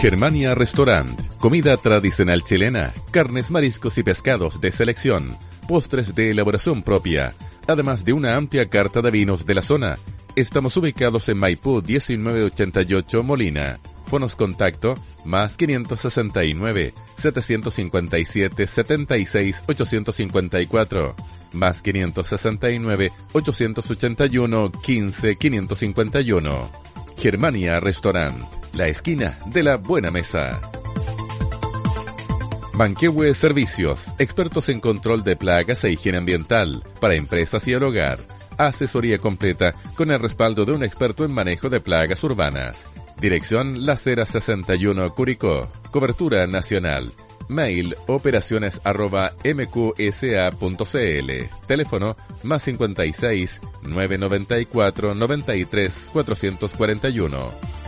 Germania Restaurant, comida tradicional chilena, carnes, mariscos y pescados de selección, postres de elaboración propia, además de una amplia carta de vinos de la zona. Estamos ubicados en Maipú 1988 Molina. Fonos contacto más 569 757 76 854 más 569 881 15 551. Germania Restaurant, la esquina de la buena mesa. Banquehue Servicios, expertos en control de plagas e higiene ambiental para empresas y el hogar. Asesoría completa con el respaldo de un experto en manejo de plagas urbanas. Dirección La Cera 61 Curicó. Cobertura nacional. Mail operaciones arroba mqsa.cl. Teléfono más 56 994 93 441.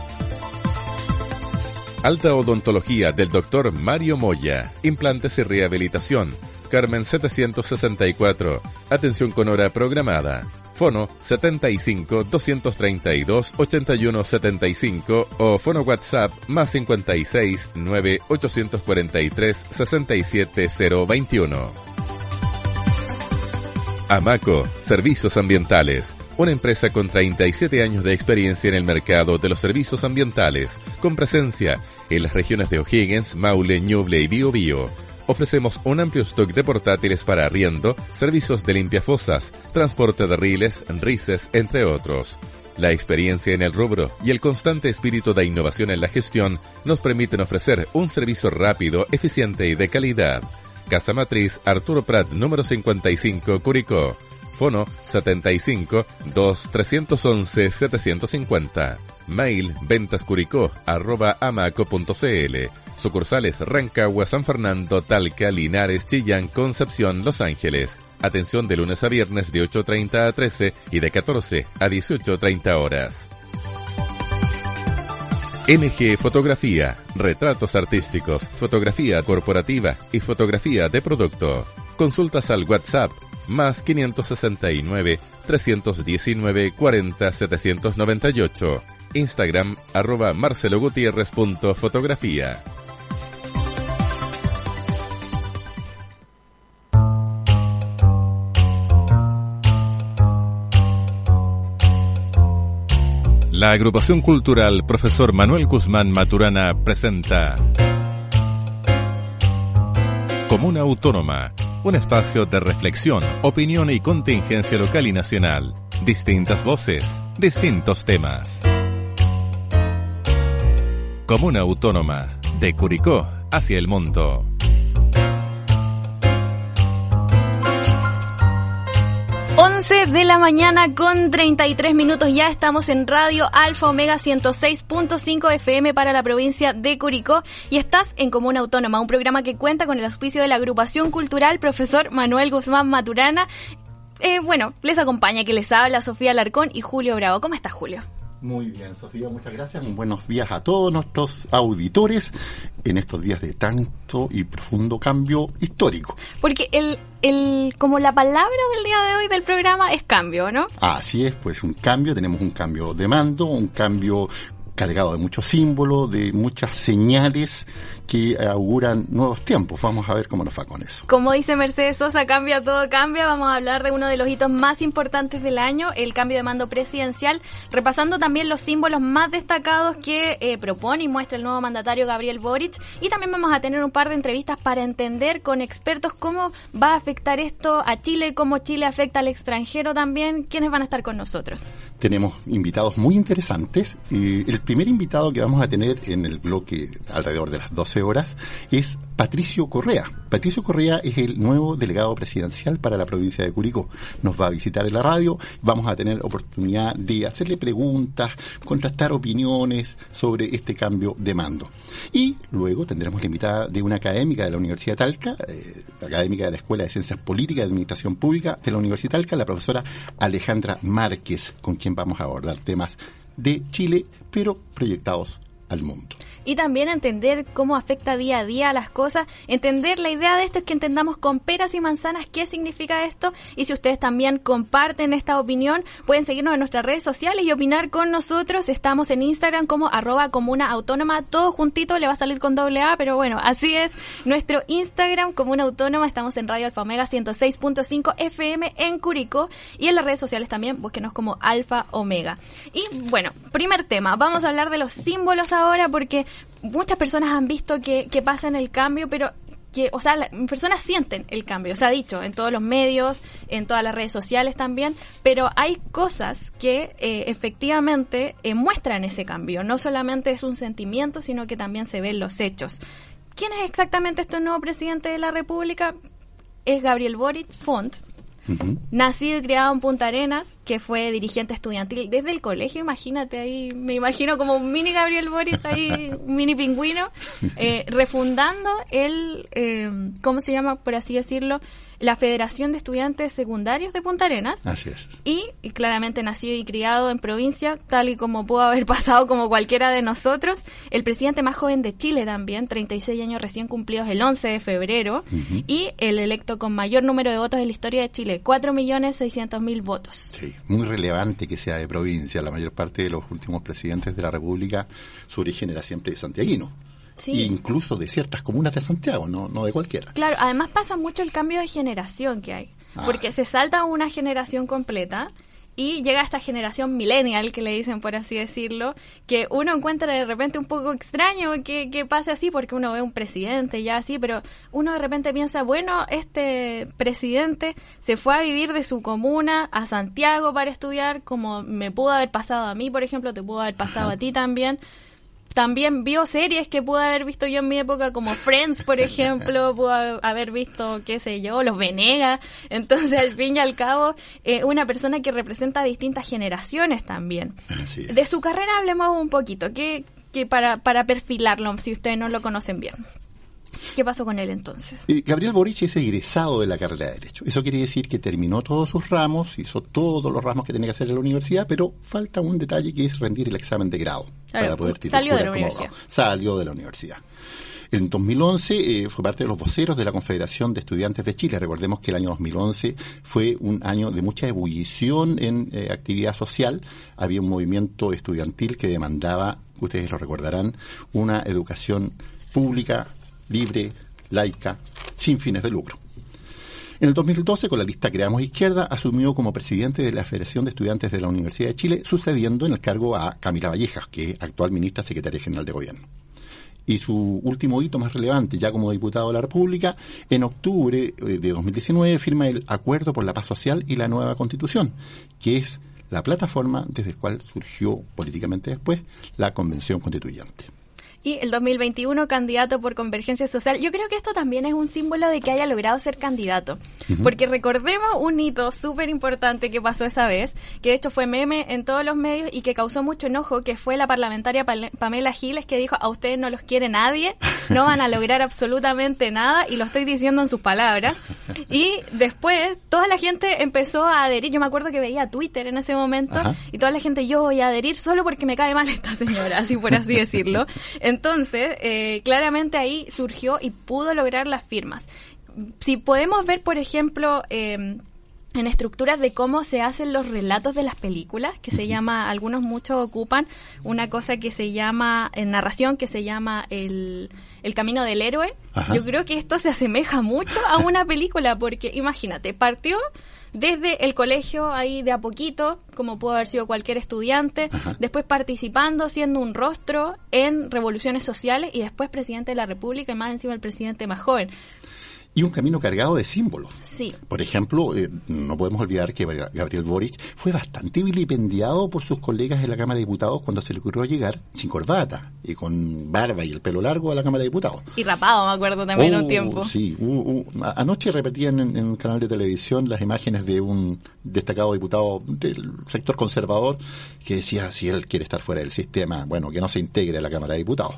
Alta odontología del Dr. Mario Moya. Implantes y rehabilitación. Carmen 764. Atención con hora programada. Fono 75 232 81 75 o fono WhatsApp más 56 9 843 67 021. Amaco, Servicios Ambientales. Una empresa con 37 años de experiencia en el mercado de los servicios ambientales, con presencia en las regiones de O'Higgins, Maule, Ñuble y Biobío. Ofrecemos un amplio stock de portátiles para arriendo, servicios de limpiafosas, transporte de riles, rices, entre otros. La experiencia en el rubro y el constante espíritu de innovación en la gestión nos permiten ofrecer un servicio rápido, eficiente y de calidad. Casa Matriz Arturo Prat número 55 Curicó. Fono 75 2 311 750. Mail ventascuricó arroba amaco.cl. Sucursales Rancagua, San Fernando, Talca, Linares, Chillán, Concepción, Los Ángeles. Atención de lunes a viernes de 8.30 a 13 y de 14 a 18.30 horas. NG Fotografía, retratos artísticos, fotografía corporativa y fotografía de producto. Consultas al WhatsApp más 569 319 40 798. Instagram arroba marcelogutierrez.fotografía. La agrupación cultural Profesor Manuel Guzmán Maturana presenta Comuna Autónoma, un espacio de reflexión, opinión y contingencia local y nacional. Distintas voces, distintos temas. Comuna Autónoma, de Curicó hacia el de la mañana con 33 minutos. Ya estamos en Radio Alfa Omega 106.5 FM para la provincia de Curicó y estás en Comuna Autónoma, un programa que cuenta con el auspicio de la agrupación cultural profesor Manuel Guzmán Maturana. Eh, bueno, les acompaña que les habla Sofía Larcón y Julio Bravo. ¿Cómo estás, Julio? Muy bien, Sofía, muchas gracias. Buenos días a todos nuestros auditores en estos días de tanto y profundo cambio histórico. Porque el, el, como la palabra del día de hoy del programa es cambio, ¿no? Así es, pues un cambio, tenemos un cambio de mando, un cambio cargado de muchos símbolos, de muchas señales que auguran nuevos tiempos. Vamos a ver cómo nos va con eso. Como dice Mercedes Sosa, cambia todo cambia. Vamos a hablar de uno de los hitos más importantes del año, el cambio de mando presidencial, repasando también los símbolos más destacados que eh, propone y muestra el nuevo mandatario Gabriel Boric. Y también vamos a tener un par de entrevistas para entender con expertos cómo va a afectar esto a Chile, cómo Chile afecta al extranjero también. ¿Quiénes van a estar con nosotros? Tenemos invitados muy interesantes. el primer invitado que vamos a tener en el bloque alrededor de las 12 horas es Patricio Correa. Patricio Correa es el nuevo delegado presidencial para la provincia de Curicó. Nos va a visitar en la radio, vamos a tener oportunidad de hacerle preguntas, contrastar opiniones sobre este cambio de mando. Y luego tendremos la invitada de una académica de la Universidad Talca, eh, académica de la Escuela de Ciencias Políticas y Administración Pública de la Universidad Talca, la profesora Alejandra Márquez, con quien vamos a abordar temas de Chile, pero proyectados al mundo. Y también entender cómo afecta día a día las cosas. Entender la idea de esto es que entendamos con peras y manzanas qué significa esto y si ustedes también comparten esta opinión, pueden seguirnos en nuestras redes sociales y opinar con nosotros. Estamos en Instagram como arroba comuna autónoma, todo juntito, le va a salir con doble A, pero bueno, así es nuestro Instagram comuna autónoma. Estamos en Radio Alfa Omega 106.5 FM en Curicó y en las redes sociales también, búsquenos como Alfa Omega. Y bueno, primer tema, vamos a hablar de los símbolos ahora porque muchas personas han visto que, que pasa en el cambio, pero que, o sea, personas sienten el cambio, se ha dicho en todos los medios, en todas las redes sociales también, pero hay cosas que eh, efectivamente eh, muestran ese cambio. No solamente es un sentimiento, sino que también se ven los hechos. ¿Quién es exactamente este nuevo presidente de la República? Es Gabriel Boric Font, Nacido y criado en Punta Arenas, que fue dirigente estudiantil desde el colegio, imagínate ahí, me imagino como un mini Gabriel Boric ahí, un mini pingüino, eh, refundando el, eh, ¿cómo se llama, por así decirlo? La Federación de Estudiantes Secundarios de Punta Arenas. Así es. Y, y, claramente nacido y criado en provincia, tal y como pudo haber pasado como cualquiera de nosotros. El presidente más joven de Chile también, 36 años recién cumplidos el 11 de febrero. Y el electo con mayor número de votos en la historia de Chile, 4.600.000 votos. Sí, muy relevante que sea de provincia. La mayor parte de los últimos presidentes de la República, su origen era siempre santiaguino. Sí. incluso de ciertas comunas de Santiago, no, no de cualquiera. Claro, además pasa mucho el cambio de generación que hay, ah. porque se salta una generación completa y llega esta generación millennial, que le dicen por así decirlo, que uno encuentra de repente un poco extraño que, que pase así, porque uno ve un presidente ya así, pero uno de repente piensa, bueno, este presidente se fue a vivir de su comuna a Santiago para estudiar, como me pudo haber pasado a mí, por ejemplo, te pudo haber pasado a ti también también vio series que pude haber visto yo en mi época, como Friends, por ejemplo, pude haber visto, qué sé yo, Los Venegas. Entonces, al fin y al cabo, eh, una persona que representa distintas generaciones también. De su carrera hablemos un poquito, que, que para, para perfilarlo, si ustedes no lo conocen bien. ¿Qué pasó con él entonces? Eh, Gabriel Boric es egresado de la carrera de Derecho. Eso quiere decir que terminó todos sus ramos, hizo todos los ramos que tenía que hacer en la universidad, pero falta un detalle que es rendir el examen de grado para poder Salió de la universidad. Salió de la universidad. En 2011 eh, fue parte de los voceros de la Confederación de Estudiantes de Chile. Recordemos que el año 2011 fue un año de mucha ebullición en eh, actividad social. Había un movimiento estudiantil que demandaba, ustedes lo recordarán, una educación pública, libre, laica, sin fines de lucro. En el 2012, con la lista Creamos Izquierda, asumió como presidente de la Federación de Estudiantes de la Universidad de Chile, sucediendo en el cargo a Camila Vallejas, que es actual ministra secretaria general de Gobierno. Y su último hito más relevante, ya como diputado de la República, en octubre eh, de 2019 firma el Acuerdo por la Paz Social y la Nueva Constitución, que es la plataforma desde la cual surgió políticamente después la Convención Constituyente y el 2021 candidato por Convergencia Social. Yo creo que esto también es un símbolo de que haya logrado ser candidato, porque recordemos un hito súper importante que pasó esa vez, que de hecho fue meme en todos los medios y que causó mucho enojo, que fue la parlamentaria Pamela Giles que dijo, a ustedes no los quiere nadie, no van a lograr absolutamente nada, y lo estoy diciendo en sus palabras. Y después toda la gente empezó a adherir, yo me acuerdo que veía Twitter en ese momento, y toda la gente, yo voy a adherir solo porque me cae mal esta señora, así por así decirlo. Entonces, eh, claramente ahí surgió y pudo lograr las firmas. Si podemos ver, por ejemplo, eh, en estructuras de cómo se hacen los relatos de las películas, que se llama, algunos muchos ocupan una cosa que se llama, en narración, que se llama el, el camino del héroe. Yo creo que esto se asemeja mucho a una película, porque imagínate, partió desde el colegio ahí de a poquito, como pudo haber sido cualquier estudiante, después participando, siendo un rostro en revoluciones sociales y después presidente de la República y más encima el presidente más joven y un camino cargado de símbolos. Sí. Por ejemplo, eh, no podemos olvidar que Gabriel Boric fue bastante vilipendiado por sus colegas en la Cámara de Diputados cuando se le ocurrió llegar sin corbata y con barba y el pelo largo a la Cámara de Diputados. Y rapado, me acuerdo también un oh, tiempo. Sí, anoche repetían en, en, un canal de televisión las imágenes de un destacado diputado del sector conservador que decía si él quiere estar fuera del sistema, bueno, que no se integre a la Cámara de Diputados.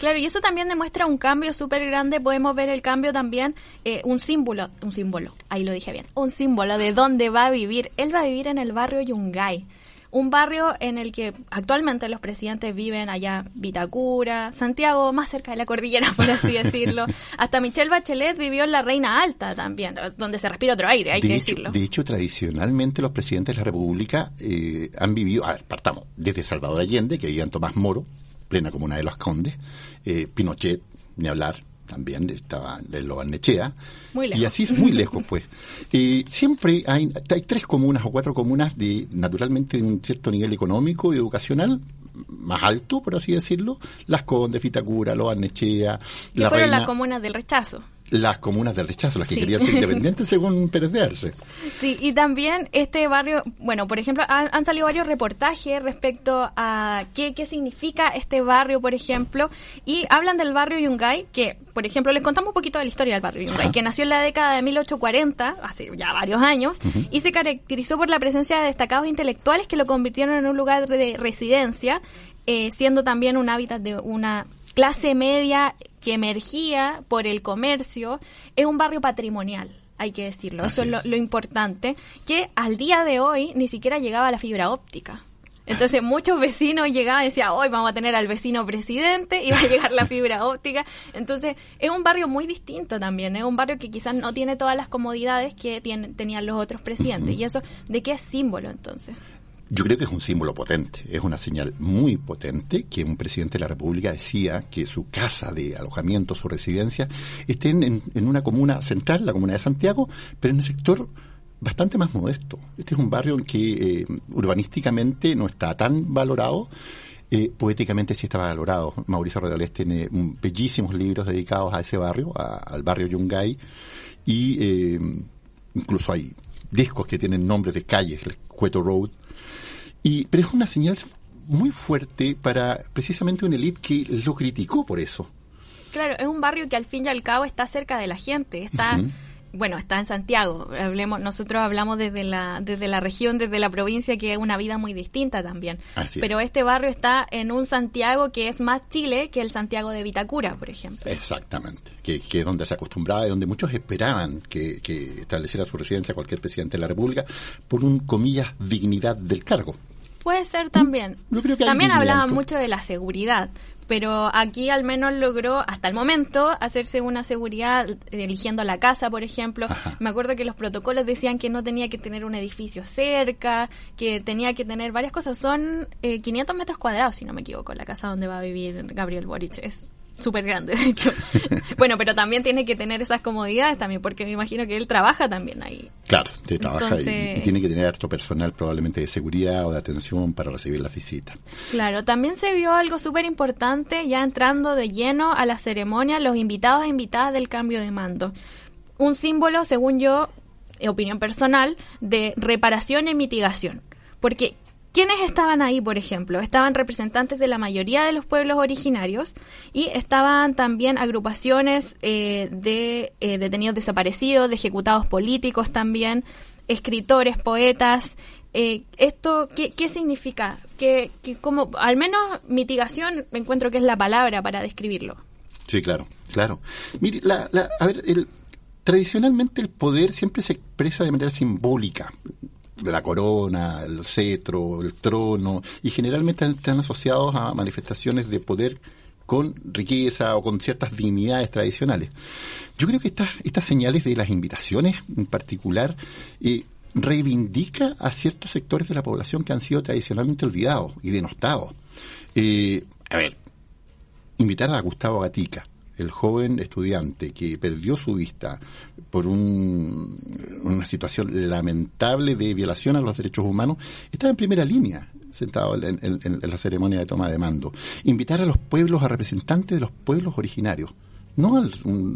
Claro, y eso también demuestra un cambio súper grande. Podemos ver el cambio también eh, un símbolo, un símbolo, ahí lo dije bien, un símbolo de dónde va a vivir. Él va a vivir en el barrio Yungay un barrio en el que actualmente los presidentes viven allá, Vitacura, Santiago, más cerca de la cordillera, por así decirlo. Hasta Michelle Bachelet vivió en la Reina Alta también, donde se respira otro aire, hay que decirlo. De hecho, tradicionalmente los presidentes de la República eh, han vivido, a ver, partamos, desde Salvador Allende, que vivía en Tomás Moro, plena comuna de los Condes, eh, Pinochet, ni hablar, también estaba en Lobarnechea. Muy lejos. Y así es muy lejos, pues. Eh, siempre hay, hay tres comunas o cuatro comunas de, naturalmente, de un cierto nivel económico y educacional más alto, por así decirlo, Las Condes, Fitacura, Lobarnechea, la fueron las comunas del rechazo las comunas del rechazo, las que querían ser independientes según Pérez de Arce. Sí, y también este barrio, bueno, por ejemplo, han, salido varios reportajes respecto a qué, qué significa este barrio, por ejemplo, y hablan del barrio Yungay, que, por ejemplo, les contamos un poquito de la historia del barrio Yungay, que nació en la década de 1840, hace ya varios años, y se caracterizó por la presencia de destacados intelectuales que lo convirtieron en un lugar de residencia, eh, siendo también un hábitat de una clase media que emergía por el comercio, es un barrio patrimonial hay que decirlo. Eso es lo, importante, que al día de hoy ni siquiera llegaba la fibra óptica. Entonces muchos vecinos llegaban y decían, hoy vamos a tener al vecino presidente y va a llegar la fibra óptica. Entonces es un barrio muy distinto también, es un barrio que quizás no tiene todas las comodidades que tenían los otros presidentes. ¿Y eso de qué es símbolo entonces? Yo creo que es un símbolo potente, es una señal muy potente que un presidente de la República decía que su casa de alojamiento, su residencia, estén en, una comuna central, la comuna de Santiago, pero en un sector bastante más modesto. Este es un barrio en que eh, urbanísticamente no está tan valorado, eh, poéticamente sí está valorado. Mauricio Rodolés tiene bellísimos libros dedicados a ese barrio, al barrio Yungay, y eh, incluso hay discos que tienen nombres de calles, Cueto Road, y, pero es una señal muy fuerte para precisamente una élite que lo criticó por eso. Claro, es un barrio que al fin y al cabo está cerca de la gente, está bueno, está en Santiago. Hablemos, nosotros hablamos desde la, desde la región, desde la provincia, que es una vida muy distinta también. Pero este barrio está en un Santiago que es más Chile que el Santiago de Vitacura, por ejemplo. Exactamente, que, es donde se acostumbraba y donde muchos esperaban que, que estableciera su residencia cualquier presidente de la República por un, comillas, dignidad del cargo. Puede ser también. también hablaban mucho de la seguridad, pero aquí al menos logró hasta el momento hacerse una seguridad eligiendo la casa, por ejemplo. Me acuerdo que los protocolos decían que no tenía que tener un edificio cerca, que tenía que tener varias cosas. Son eh, 500 metros cuadrados, si no me equivoco, la casa donde va a vivir Gabriel Boric. Es súper grande, de hecho. bueno, pero también tiene que tener esas comodidades también, porque me imagino que él trabaja también ahí. Claro, trabaja y, tiene que tener harto personal probablemente de seguridad o de atención para recibir la visita. Claro, también se vio algo súper importante ya entrando de lleno a la ceremonia, los invitados e invitadas del cambio de mando. Un símbolo, según yo, opinión personal, de reparación y mitigación. Porque ¿Quiénes estaban ahí, por ejemplo? Estaban representantes de la mayoría de los pueblos originarios y estaban también agrupaciones eh, de eh, detenidos desaparecidos, de ejecutados políticos también, escritores, poetas. Eh, ¿Esto qué, significa? Que, como, al menos mitigación encuentro que es la palabra para describirlo. Sí, claro, claro. Mire, la, a ver, el, tradicionalmente el poder siempre se expresa de manera simbólica la corona, el cetro, el trono, y generalmente están asociados a manifestaciones de poder con riqueza o con ciertas dignidades tradicionales. Yo creo que estas, estas señales de las invitaciones en particular eh, reivindica a ciertos sectores de la población que han sido tradicionalmente olvidados y denostados. Eh, a ver, invitar a Gustavo Gatica, el joven estudiante que perdió su vista por una situación lamentable de violación a los derechos humanos, estaba en primera línea sentado en, la ceremonia de toma de mando. Invitar a los pueblos, a representantes de los pueblos originarios, no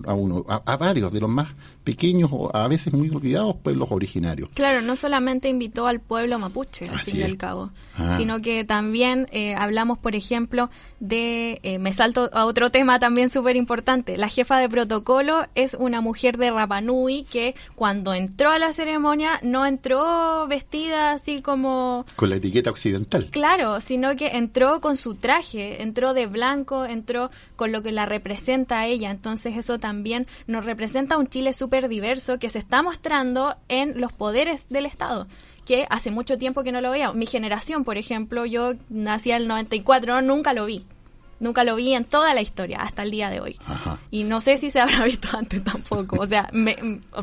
a uno, a, varios de los más pequeños o a veces muy olvidados pueblos originarios. Claro, no solamente invitó al pueblo mapuche, al fin y al cabo, ah. sino que también eh, hablamos, por ejemplo, de, eh, me salto a otro tema también súper importante, la jefa de protocolo es una mujer de Rapanui que cuando entró a la ceremonia no entró vestida así como... Con la etiqueta occidental. Claro, sino que entró con su traje, entró de blanco, entró con lo que la representa a ella Entonces eso también nos representa un Chile súper diverso que se está mostrando en los poderes del Estado que hace mucho tiempo que no lo veía. Mi generación, por ejemplo, yo nací en el 94, nunca lo vi. Nunca lo vi en toda la historia, hasta el día de hoy. Y no sé si se habrá visto antes tampoco. O sea,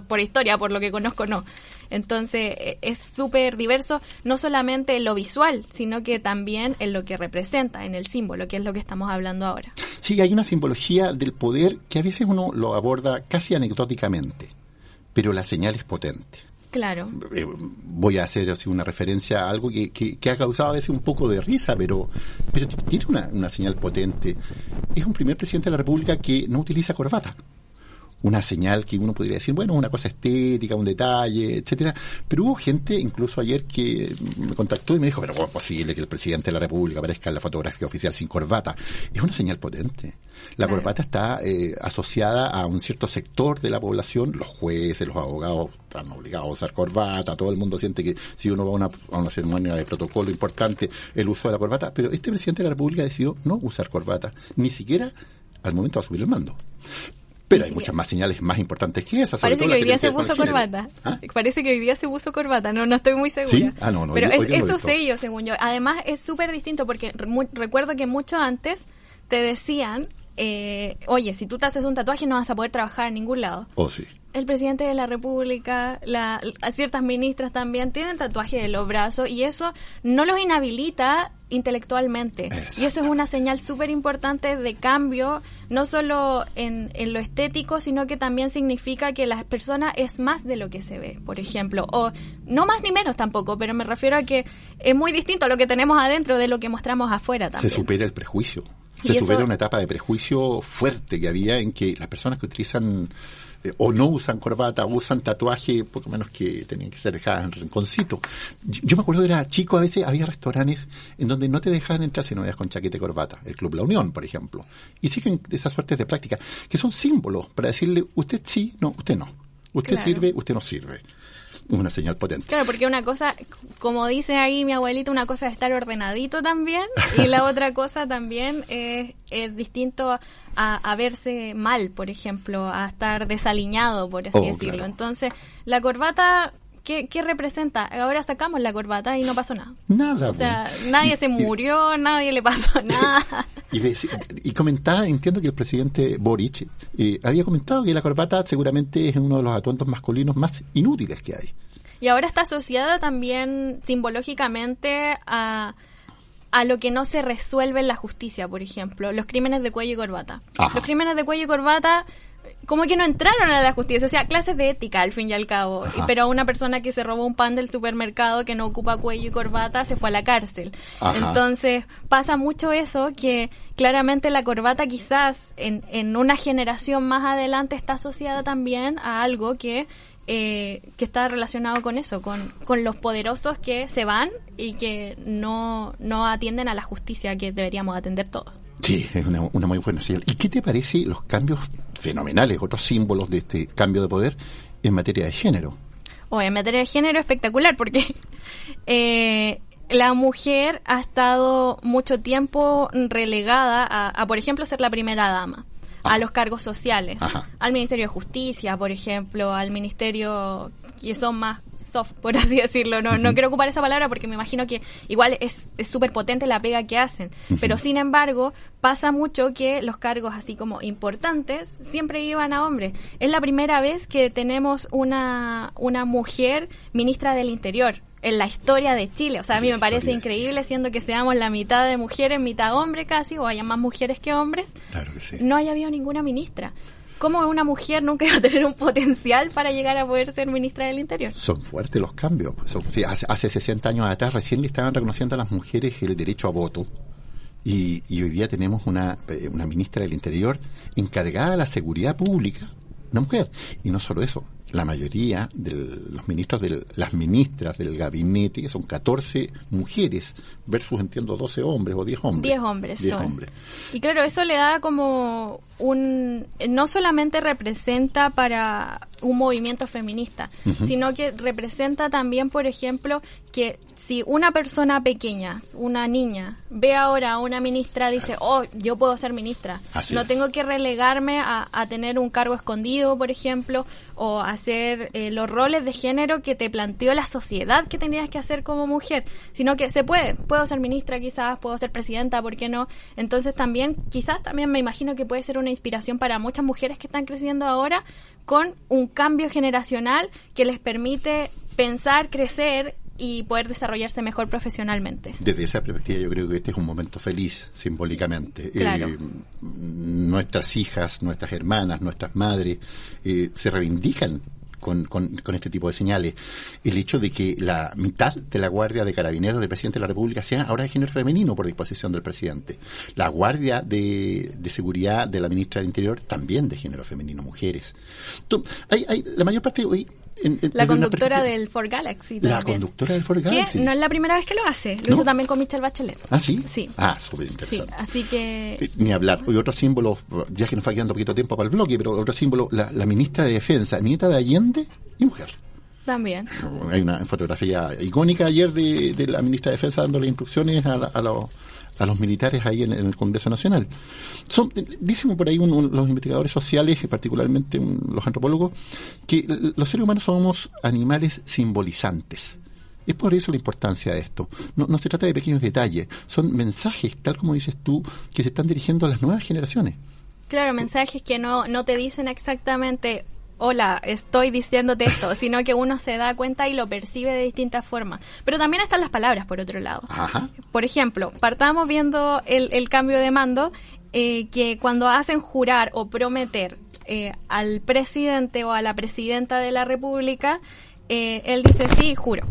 por historia, por lo que conozco, no. Entonces, e, es súper diverso, no solamente en lo visual, sino que también en lo que representa, en el símbolo, que es lo que estamos hablando ahora. Sí, hay una simbología del poder que a veces uno lo aborda casi anecdóticamente, pero la señal es potente. Claro. Eh, voy a hacer así una referencia a algo que, que, ha causado a veces un poco de risa, pero, pero tiene una, una señal potente. Es un primer presidente de la República que no utiliza corbata una señal que uno podría decir, bueno, una cosa estética, un detalle, etcétera. Pero hubo gente, incluso ayer, que me contactó y me dijo, pero ¿cómo es posible que el presidente de la República aparezca en la fotografía oficial sin corbata? Es una señal potente. La corbata está eh, asociada a un cierto sector de la población, los jueces, los abogados están obligados a usar corbata, todo el mundo siente que si uno va a una, a una ceremonia de protocolo importante, el uso de la corbata, pero este presidente de la República decidió no usar corbata, ni siquiera al momento de subir el mando. Pero hay muchas más señales más importantes que esas. Parece que hoy día se puso corbata. ¿Ah? Parece que hoy día se puso corbata. No, no estoy muy segura. ¿Sí? Ah, no, no. Pero es, es su sello, según yo. Además, es súper distinto porque recuerdo que mucho antes te decían, eh, oye, si tú te haces un tatuaje no vas a poder trabajar en ningún lado. Oh, sí el presidente de la República, la, ciertas ministras también tienen tatuajes en los brazos y eso no los inhabilita intelectualmente. Y eso es una señal súper importante de cambio, no solo en, en, lo estético, sino que también significa que la persona es más de lo que se ve, por ejemplo. O no más ni menos tampoco, pero me refiero a que es muy distinto lo que tenemos adentro de lo que mostramos afuera también. Se supera el prejuicio. Se supera una etapa de prejuicio fuerte que había en que las personas que utilizan eh, o no usan corbata, usan tatuaje, poco menos que tenían que ser dejadas en rinconcito. Yo, me acuerdo era chico, a veces había restaurantes en donde no te dejaban entrar si no eras con chaqueta y corbata. El Club La Unión, por ejemplo. Y siguen esas suertes de práctica, que son símbolos para decirle, usted sí, no, usted no. Usted sirve, usted no sirve una señal potente. Claro, porque una cosa, como dice ahí mi abuelita, una cosa es estar ordenadito también y la otra cosa también es, es distinto a, verse mal, por ejemplo, a estar desaliñado, por así oh, decirlo. Entonces, la corbata ¿Qué, ¿qué, representa? Ahora sacamos la corbata y no pasó nada. Nada. O sea, nadie se murió, nadie le pasó nada. Y, y, comentaba, entiendo que el presidente Boric eh, había comentado que la corbata seguramente es uno de los atuendos masculinos más inútiles que hay. Y ahora está asociada también simbológicamente a, a lo que no se resuelve en la justicia, por ejemplo, los crímenes de cuello y corbata. Los crímenes de cuello y corbata como que no entraron a la justicia, o sea, clases de ética al fin y al cabo. Pero una persona que se robó un pan del supermercado que no ocupa cuello y corbata se fue a la cárcel. Entonces pasa mucho eso que claramente la corbata quizás en, en una generación más adelante está asociada también a algo que eh, que está relacionado con eso, con, con, los poderosos que se van y que no, no atienden a la justicia que deberíamos atender todos. Sí, es una, una muy buena señal. ¿Y qué te parece los cambios fenomenales, otros símbolos de este cambio de poder en materia de género? O en materia de género espectacular, porque eh, la mujer ha estado mucho tiempo relegada a, por ejemplo, ser la primera dama a los cargos sociales, al Ministerio de Justicia, por ejemplo, al Ministerio que son más soft, por así decirlo. No, no quiero ocupar esa palabra porque me imagino que igual es súper potente la pega que hacen. Pero sin embargo, pasa mucho que los cargos así como importantes siempre iban a hombres. Es la primera vez que tenemos una, una mujer ministra del Interior en la historia de Chile. O sea, a mí me parece increíble, siendo que seamos la mitad de mujeres, mitad hombre casi, o haya más mujeres que hombres. Claro que sí. No haya habido ninguna ministra. ¿Cómo una mujer nunca va a tener un potencial para llegar a poder ser ministra del Interior? Son fuertes los cambios. hace, hace 60 años atrás recién le estaban reconociendo a las mujeres el derecho a voto. Y, y hoy día tenemos una, eh, una ministra del Interior encargada de la seguridad pública, una mujer. Y no solo eso, la mayoría de los ministros, de las ministras del gabinete, que son 14 mujeres, versus, entiendo, 12 hombres o 10 hombres. 10 hombres. 10 hombres. Y claro, eso le da como un... No solamente representa para un movimiento feminista, sino que representa también, por ejemplo, que si una persona pequeña, una niña, ve ahora a una ministra, dice, oh, yo puedo ser ministra, no tengo que relegarme a, tener un cargo escondido, por ejemplo, o hacer eh, los roles de género que te planteó la sociedad que tenías que hacer como mujer, sino que se puede, puedo ser ministra quizás, puedo ser presidenta, ¿por qué no? Entonces también, quizás también me imagino que puede ser una inspiración para muchas mujeres que están creciendo ahora con un cambio generacional que les permite pensar, crecer y poder desarrollarse mejor profesionalmente. Desde esa perspectiva yo creo que este es un momento feliz simbólicamente. Eh, nuestras hijas, nuestras hermanas, nuestras madres eh, se reivindican con, con, este tipo de señales. El hecho de que la mitad de la guardia de carabineros del presidente de la República sea ahora de género femenino por disposición del presidente. La guardia de, de seguridad de la ministra del Interior también de género femenino, mujeres. hay, hay, la mayor parte hoy la conductora del Ford Galaxy. La conductora del Ford Galaxy. Que no es la primera vez que lo hace. Lo hizo también con Michelle Bachelet. ¿Ah, sí? Sí. Ah, súper interesante. Sí, así que... Eh, ni hablar. Y otro símbolo, ya que nos va quedando poquito tiempo para el bloque, pero otro símbolo, la, ministra de Defensa, nieta de Allende y mujer. También. Hay una fotografía icónica ayer de, la ministra de Defensa dándole instrucciones a, a los a los militares ahí en, el Congreso Nacional. Son, dicen por ahí los investigadores sociales, particularmente los antropólogos, que los seres humanos somos animales simbolizantes. Es por eso la importancia de esto. No, no se trata de pequeños detalles, son mensajes, tal como dices tú, que se están dirigiendo a las nuevas generaciones. Claro, mensajes que no, no te dicen exactamente hola, estoy diciéndote esto, sino que uno se da cuenta y lo percibe de distintas formas. Pero también están las palabras, por otro lado. Por ejemplo, partamos viendo el, cambio de mando, eh, que cuando hacen jurar o prometer eh, al presidente o a la presidenta de la República, eh, él dice, sí, juro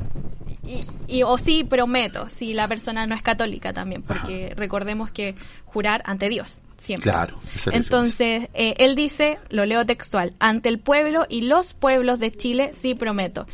y, o sí prometo si la persona no es católica también, porque recordemos que jurar ante Dios siempre. Claro. Entonces, eh, él dice, lo leo textual, ante el pueblo y los pueblos de Chile sí prometo.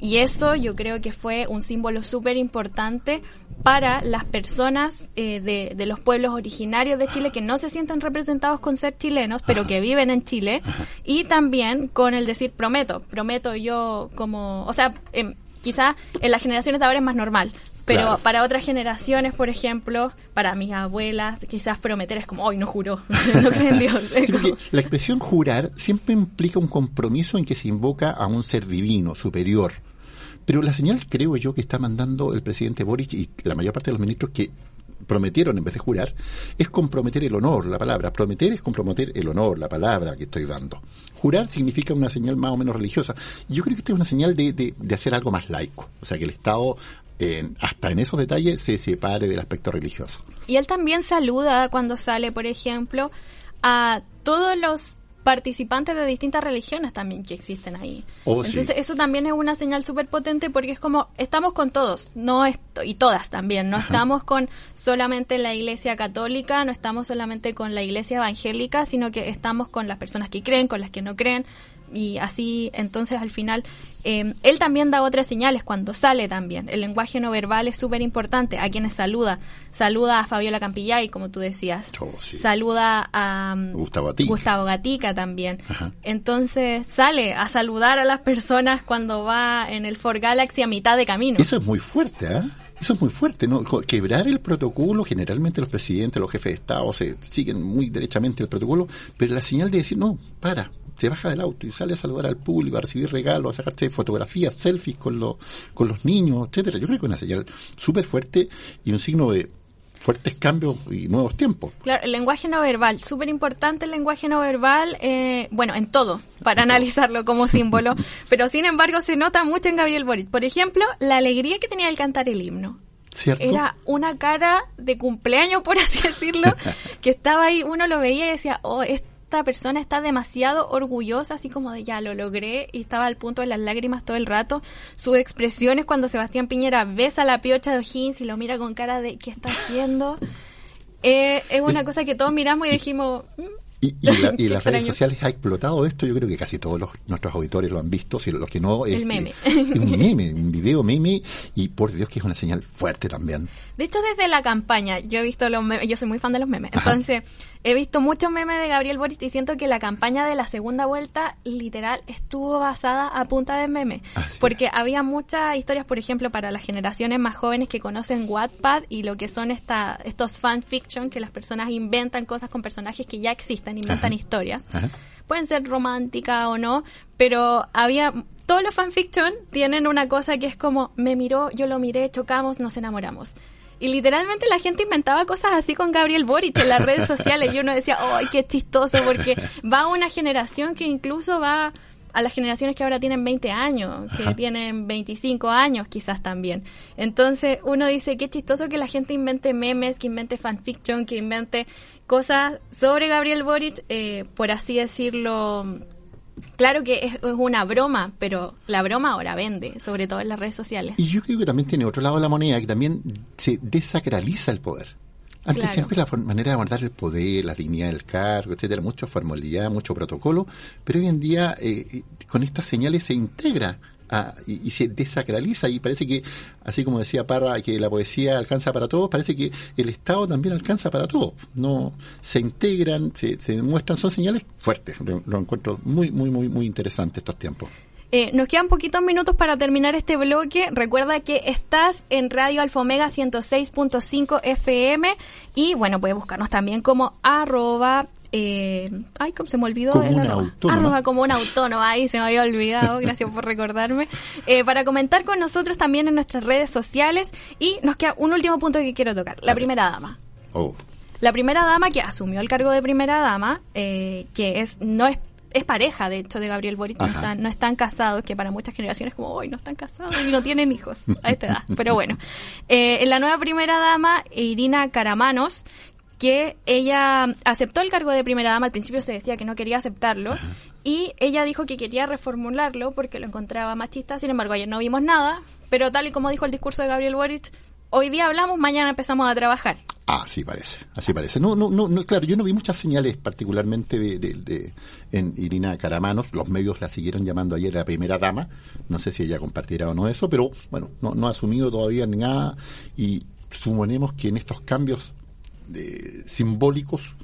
Y eso yo creo que fue un símbolo súper importante para las personas eh, de, de, los pueblos originarios de Chile que no se sienten representados con ser chilenos, pero que viven en Chile, y también con el decir prometo, prometo yo como, o sea, em, quizá en las generaciones de ahora es más normal, pero para otras generaciones, por ejemplo, para mis abuelas, quizás prometer es como, hoy no juró, no creen Dios. la expresión jurar siempre implica un compromiso en que se invoca a un ser divino, superior. Pero la señal, creo yo, que está mandando el presidente Boric y la mayor parte de los ministros que prometieron en vez de jurar, es comprometer el honor, la palabra. Prometer es comprometer el honor, la palabra que estoy dando. Jurar significa una señal más o menos religiosa. Yo creo que esta es una señal de, de, hacer algo más laico. O sea, que el Estado hasta en esos detalles se separe del aspecto religioso. Y él también saluda cuando sale, por ejemplo, a todos los participantes de distintas religiones también que existen ahí. Oh, Entonces eso también es una señal súper potente porque es como estamos con todos, no y todas también, no estamos con solamente la iglesia católica, no estamos solamente con la iglesia evangélica, sino que estamos con las personas que creen, con las que no creen, y así entonces al final eh, él también da otras señales cuando sale también. El lenguaje no verbal es súper importante. A quienes saluda. Saluda a Fabiola Campillay, como tú decías. Oh, saluda a um, Gustavo, Gatica. también. Entonces sale a saludar a las personas cuando va en el Ford Galaxy a mitad de camino. Eso es muy fuerte, ¿eh? Eso es muy fuerte, ¿no? Quebrar el protocolo, generalmente los presidentes, los jefes de Estado se siguen muy derechamente el protocolo, pero la señal de decir, no, para, se baja del auto y sale a saludar al público, a recibir regalos, a sacarse fotografías, selfies con, los con los niños, etcétera. Yo creo que es una señal súper fuerte y un signo de fuertes cambios y nuevos tiempos. Claro, el lenguaje no verbal, súper importante el lenguaje no verbal, eh, bueno, en todo, para analizarlo como símbolo, pero sin embargo se nota mucho en Gabriel Boric. Por ejemplo, la alegría que tenía al cantar el himno. ¿Cierto? Era una cara de cumpleaños, por así decirlo, que estaba ahí, uno lo veía y decía, oh, esta persona está demasiado orgullosa, así como de ya lo logré y estaba al punto de las lágrimas todo el rato. Sus expresiones cuando Sebastián Piñera besa la piocha de O'Higgins y lo mira con cara de ¿qué está haciendo? Eh, es una cosa que todos miramos y dijimos, mm, Y, y, las redes sociales ha explotado esto, yo creo que casi todos los, nuestros auditores lo han visto, si los que no... El meme. un meme, un video meme, y por Dios que es una señal fuerte también. De hecho, desde la campaña, yo he visto los memes, yo soy muy fan de los memes, entonces he visto muchos memes de Gabriel Boric y siento que la campaña de la segunda vuelta literal estuvo basada a punta de memes, porque había muchas historias, por ejemplo, para las generaciones más jóvenes que conocen Wattpad y lo que son esta, estos fanfiction que las personas inventan cosas con personajes que ya existen, inventan historias. Pueden ser románticas o no, pero había todos los fanfiction tienen una cosa que es como me miró, yo lo miré, chocamos, nos enamoramos. Y literalmente la gente inventaba cosas así con Gabriel Boric en las redes sociales y uno decía, ¡ay, qué chistoso! Porque va una generación que incluso va a las generaciones que ahora tienen 20 años, que tienen 25 años quizás también. Entonces uno dice, qué chistoso que la gente invente memes, que invente fanfiction, que invente cosas sobre Gabriel Boric, eh, por así decirlo, Claro que es, una broma, pero la broma ahora vende, sobre todo en las redes sociales. Y yo creo que también tiene otro lado de la moneda, que también se desacraliza el poder. Antes siempre la manera de abordar el poder, la dignidad del cargo, etcétera, mucha formalidad, mucho protocolo, pero hoy en día eh, eh, con estas señales se integra y, se desacraliza y parece que, así como decía Parra, que la poesía alcanza para todos, parece que el Estado también alcanza para todos. No se integran, se, se muestran, son señales fuertes. Lo, encuentro muy, muy, muy, muy interesante estos tiempos. Eh, nos quedan poquitos minutos para terminar este bloque. Recuerda que estás en Radio Alfomega 106.5 FM y bueno, puedes buscarnos también como arroba eh, ay, ¿cómo se me olvidó? Como una autónoma. como un autónomo, ahí se me había olvidado, gracias por recordarme. Eh, para comentar con nosotros también en nuestras redes sociales y nos queda un último punto que quiero tocar, la primera dama. Oh. La primera dama que asumió el cargo de primera dama, eh, que es no es es pareja, de hecho, de Gabriel Boric, no están, no están casados, que para muchas generaciones como, hoy no están casados y no tienen hijos a esta edad. Pero bueno, eh, en la nueva primera dama, Irina Caramanos, que ella aceptó el cargo de primera dama, al principio se decía que no quería aceptarlo, y ella dijo que quería reformularlo porque lo encontraba machista, sin embargo ayer no vimos nada, pero tal y como dijo el discurso de Gabriel Boric, hoy día hablamos, mañana empezamos a trabajar. Ah, sí parece, así parece. No, no, no, claro, yo no vi muchas señales, particularmente de, de, en Irina Caramanos. Los medios la siguieron llamando ayer la primera dama. No sé si ella compartirá o no eso, pero bueno, no, no ha asumido todavía nada y suponemos que en estos cambios de, simbólicos,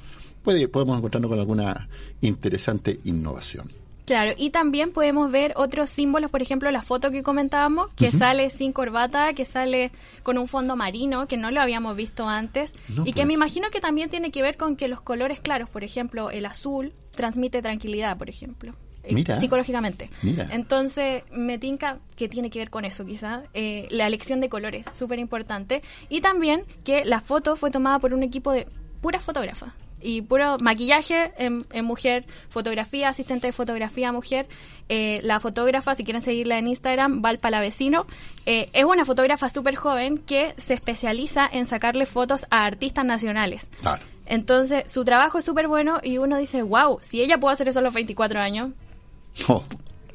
puede, podemos encontrarnos con alguna interesante innovación. Claro, y también podemos ver otros símbolos, por ejemplo, la foto que comentábamos, que sale sin corbata, que sale con un fondo marino, que no lo habíamos visto antes, y que pues. me imagino que también tiene que ver con que los colores claros, por ejemplo, el azul, transmite tranquilidad, por ejemplo. Eh, psicológicamente. Entonces, me tinca que tiene que ver con eso, quizá. Eh, la elección de colores, súper importante. Y también que la foto fue tomada por un equipo de puras fotógrafas. Y puro maquillaje en, mujer, fotografía, asistente de fotografía mujer. Eh, la fotógrafa, si quieren seguirla en Instagram, Val Palavecino. es una fotógrafa súper joven que se especializa en sacarle fotos a artistas nacionales. Entonces, su trabajo es súper bueno y uno dice, wow, si ella puede hacer eso a los 24 años, Oh.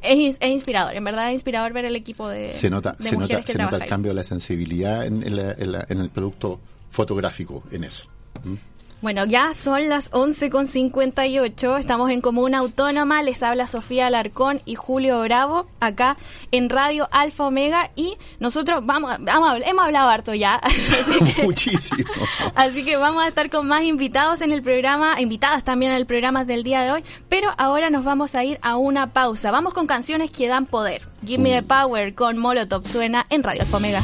Es, es, inspirador, en verdad es inspirador ver el equipo de Se nota, se nota, se nota el cambio de la sensibilidad en, en, el producto fotográfico, en eso. ¿Mm? Bueno, ya son las 11.58, estamos en Comuna Autónoma, les habla Sofía Alarcón y Julio Bravo, acá en Radio Alfa Omega, y nosotros vamos, vamos hemos hablado harto ya. Muchísimo. Así que vamos a estar con más invitados en el programa, invitadas también en el programa del día de hoy, pero ahora nos vamos a ir a una pausa. Vamos con canciones que dan poder. Give Me the Power con Molotov suena en Radio Alfa Omega.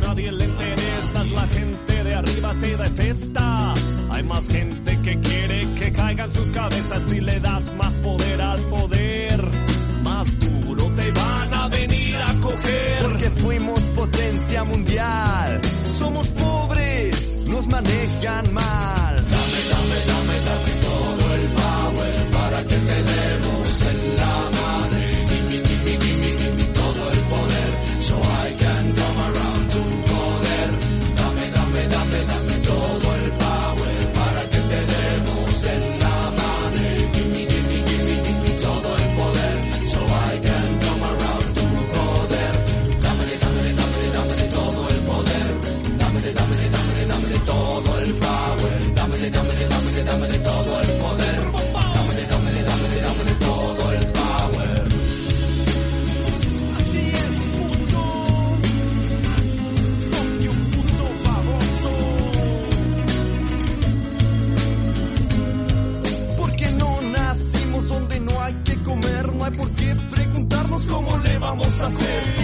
nadie le interesas, la gente de arriba te detesta. Hay más gente que quiere que caigan sus cabezas y le das más poder al poder. Más duro te van a venir a coger. Porque fuimos potencia mundial, somos pobres, nos manejan mal hay por qué preguntarnos cómo le vamos a hacer.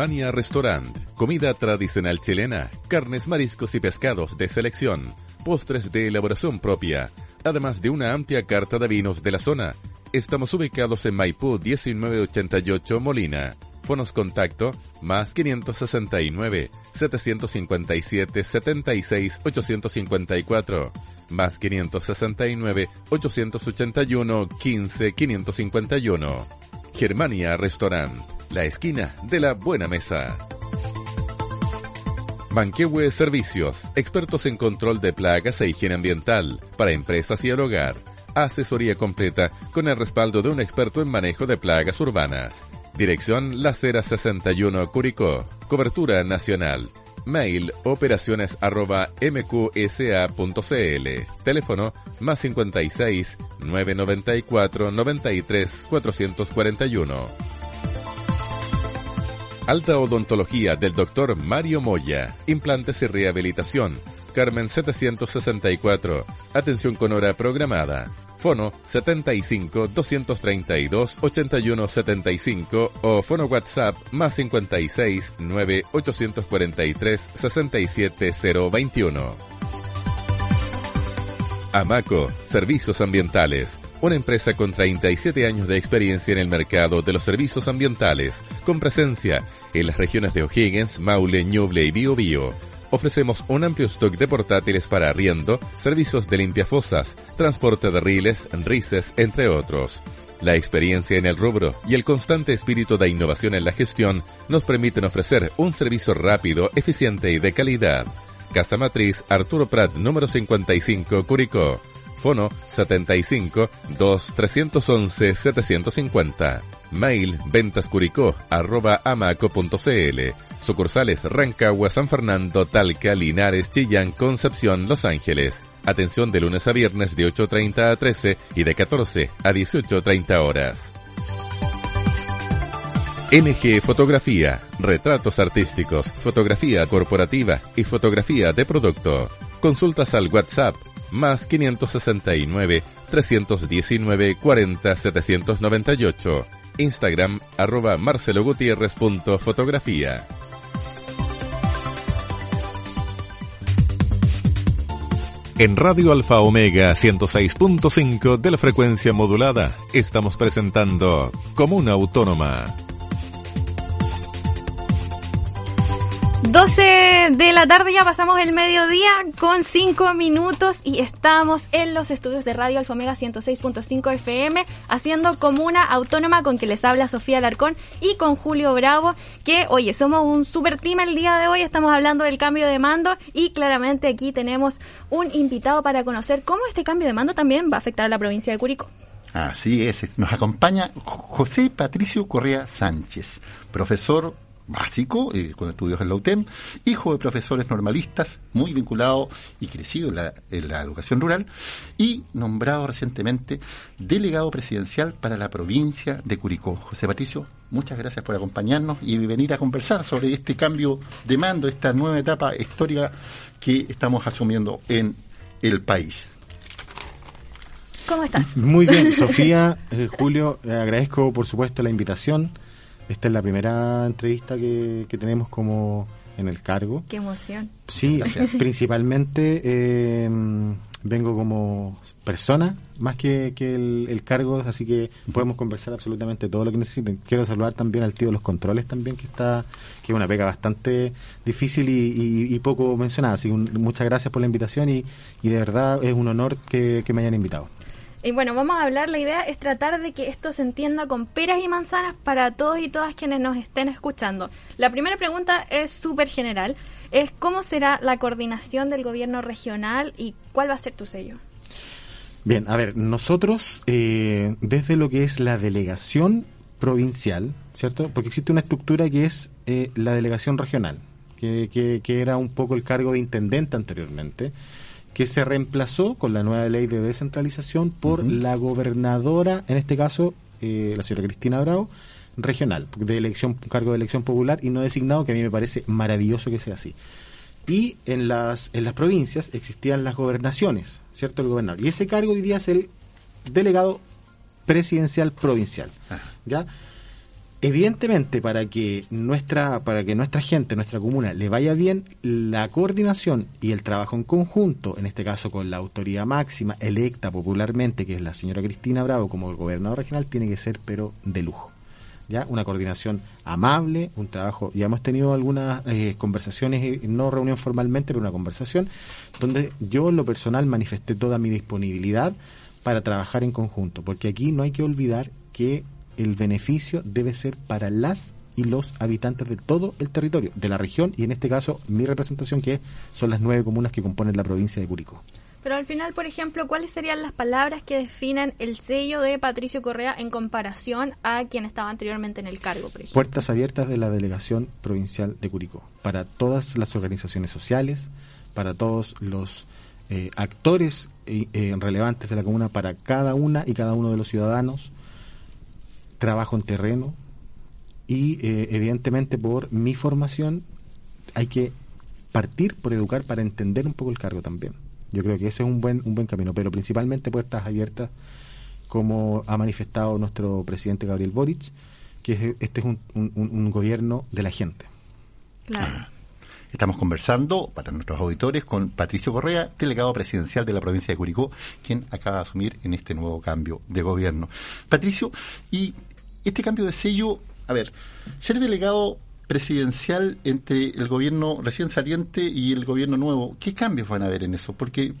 Germania Restaurant. Comida tradicional chilena, carnes, mariscos y pescados de selección, postres de elaboración propia, además de una amplia carta de vinos de la zona. Estamos ubicados en Maipú 1988 Molina. Fonos contacto más 569 757 76 854 más 569 881 15 551. Germania Restaurant, la esquina de la buena mesa. Manquehue Servicios, expertos en control de plagas e higiene ambiental para empresas y el hogar. Asesoría completa con el respaldo de un experto en manejo de plagas urbanas. Dirección La Cera 61 Curicó. Cobertura nacional. Mail operaciones arroba mqsa.cl. Teléfono más 56 994 93 441. Alta odontología del doctor Mario Moya. Implantes y rehabilitación. Carmen 764. Atención con hora programada. Fono 75 232 81 75 o fono WhatsApp más 56 9 843 67 021. Amaco, Servicios Ambientales. Una empresa con 37 años de experiencia en el mercado de los servicios ambientales, con presencia en las regiones de O'Higgins, Maule, Ñuble y Biobío. Ofrecemos un amplio stock de portátiles para arriendo, servicios de limpiafosas, transporte de riles, rices, entre otros. La experiencia en el rubro y el constante espíritu de innovación en la gestión nos permiten ofrecer un servicio rápido, eficiente y de calidad. Casa Matriz Arturo Prat número 55 Curicó. Fono 75 2 311 750. Mail ventascuricó arroba amaco.cl. Sucursales Rancagua, San Fernando, Talca, Linares, Chillán, Concepción, Los Ángeles. Atención de lunes a viernes de 8.30 a 13 y de 14 a 18.30 horas. NG Fotografía, retratos artísticos, fotografía corporativa y fotografía de producto. Consultas al WhatsApp más 569 319 40 798. Instagram arroba marcelogutierrez.fotografía. En Radio Alfa Omega 106.5 de la frecuencia modulada estamos presentando Comuna Autónoma 12 de la tarde, ya pasamos el mediodía con 5 minutos y estamos en los estudios de Radio Alfomega 106.5 FM haciendo comuna autónoma con que les habla Sofía Alarcón y con Julio Bravo, que oye, somos un super team el día de hoy, estamos hablando del cambio de mando y claramente aquí tenemos un invitado para conocer cómo este cambio de mando también va a afectar a la provincia de Curicó. Así es, nos acompaña José Patricio Correa Sánchez, profesor básico, eh, con estudios en la UTEM, hijo de profesores normalistas, muy vinculado y crecido en la, en la, educación rural, y nombrado recientemente delegado presidencial para la provincia de Curicó. José Patricio, muchas gracias por acompañarnos y venir a conversar sobre este cambio de mando, esta nueva etapa histórica que estamos asumiendo en el país. ¿Cómo estás? Muy bien, Sofía, eh, Julio, agradezco por supuesto la invitación. Esta es la primera entrevista que, que tenemos como en el cargo. Qué emoción. Sí, principalmente eh, vengo como persona más que, que el, el, cargo, así que podemos conversar absolutamente todo lo que necesiten. Quiero saludar también al tío de los controles también, que está que es una pega bastante difícil y, y, y poco mencionada. Así que un, muchas gracias por la invitación y, y de verdad es un honor que, que me hayan invitado. Y bueno, vamos a hablar, la idea es tratar de que esto se entienda con peras y manzanas para todos y todas quienes nos estén escuchando. La primera pregunta es súper general, es cómo será la coordinación del gobierno regional y cuál va a ser tu sello. Bien, a ver, nosotros eh, desde lo que es la delegación provincial, ¿cierto? Porque existe una estructura que es eh, la delegación regional, que, que, que era un poco el cargo de intendente anteriormente que se reemplazó con la nueva ley de descentralización por uh -huh. la gobernadora, en este caso eh, la señora Cristina Bravo, regional, de elección, cargo de elección popular y no designado, que a mí me parece maravilloso que sea así. Y en las, en las provincias existían las gobernaciones, ¿cierto? El gobernador. Y ese cargo hoy día es el delegado presidencial provincial. Ah. ¿Ya? Evidentemente, para que nuestra, para que nuestra gente, nuestra comuna, le vaya bien, la coordinación y el trabajo en conjunto, en este caso con la autoridad máxima, electa popularmente, que es la señora Cristina Bravo como gobernador regional, tiene que ser pero de lujo. ¿Ya? Una coordinación amable, un trabajo, ya hemos tenido algunas eh, conversaciones, no reunión formalmente, pero una conversación, donde yo en lo personal manifesté toda mi disponibilidad para trabajar en conjunto, porque aquí no hay que olvidar que el beneficio debe ser para las y los habitantes de todo el territorio, de la región y en este caso mi representación que son las nueve comunas que componen la provincia de Curicó. Pero al final, por ejemplo, ¿cuáles serían las palabras que definen el sello de Patricio Correa en comparación a quien estaba anteriormente en el cargo? Por ejemplo? Puertas abiertas de la delegación provincial de Curicó para todas las organizaciones sociales, para todos los eh, actores eh, relevantes de la comuna, para cada una y cada uno de los ciudadanos trabajo en terreno y eh, evidentemente por mi formación hay que partir por educar para entender un poco el cargo también. Yo creo que ese es un buen un buen camino, pero principalmente puertas abiertas como ha manifestado nuestro presidente Gabriel Boric, que este es un, un, un gobierno de la gente. Claro. Estamos conversando para nuestros auditores con Patricio Correa, delegado presidencial de la provincia de Curicó, quien acaba de asumir en este nuevo cambio de gobierno. Patricio, y este cambio de sello, a ver, ser delegado presidencial entre el gobierno recién saliente y el gobierno nuevo, ¿qué cambios van a haber en eso? Porque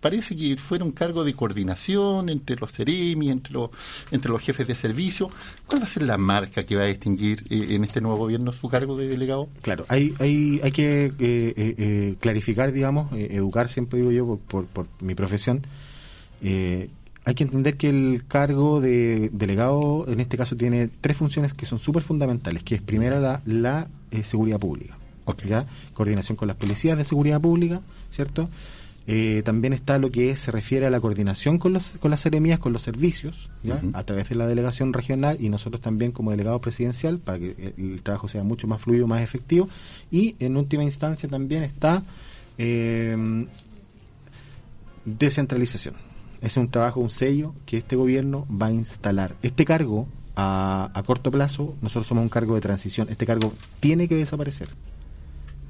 parece que fuera un cargo de coordinación entre los ceremis, entre los, entre los jefes de servicio. ¿Cuál va a ser la marca que va a distinguir eh, en este nuevo gobierno su cargo de delegado? Claro, hay, hay, hay que eh, eh, clarificar, digamos, educar, siempre digo yo, por, por, por mi profesión. Hay que entender que el cargo de delegado, en este caso, tiene tres funciones que son súper fundamentales, que es primera la, la seguridad pública. Okay. ¿ya? Coordinación con las policías de seguridad pública, ¿cierto? Eh, también está lo que se refiere a la coordinación con, los, con las seremías, con los servicios, ¿ya? A través de la delegación regional y nosotros también como delegado presidencial para que el trabajo sea mucho más fluido, más efectivo. Y en última instancia también está eh, descentralización. Es un trabajo, un sello que este gobierno va a instalar. Este cargo, a, a corto plazo, nosotros somos un cargo de transición. Este cargo tiene que desaparecer.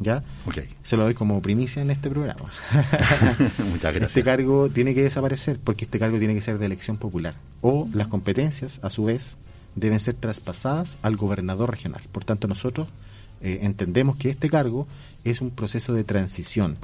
¿Ya? Ok. Se lo doy como primicia en este programa. Muchas gracias. Este cargo tiene que desaparecer porque este cargo tiene que ser de elección popular. O las competencias, a su vez, deben ser traspasadas al gobernador regional. Por tanto, nosotros eh, entendemos que este cargo es un proceso de transición.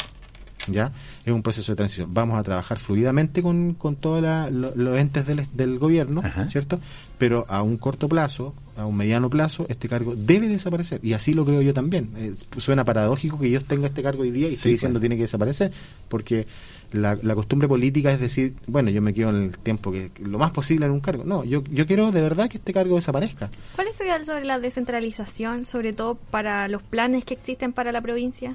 ¿Ya? Es un proceso de transición. Vamos a trabajar fluidamente con, con todos los entes del, del gobierno, Ajá. ¿cierto? Pero a un corto plazo, a un mediano plazo, este cargo debe desaparecer. Y así lo creo yo también. Eh, suena paradójico que yo tenga este cargo hoy día y esté Sí, diciendo pues. tiene que desaparecer, porque la, la costumbre política es decir, bueno, yo me quedo en el tiempo que lo más posible en un cargo. No, yo, yo quiero de verdad que este cargo desaparezca. ¿Cuál es su idea sobre la descentralización, sobre todo para los planes que existen para la provincia?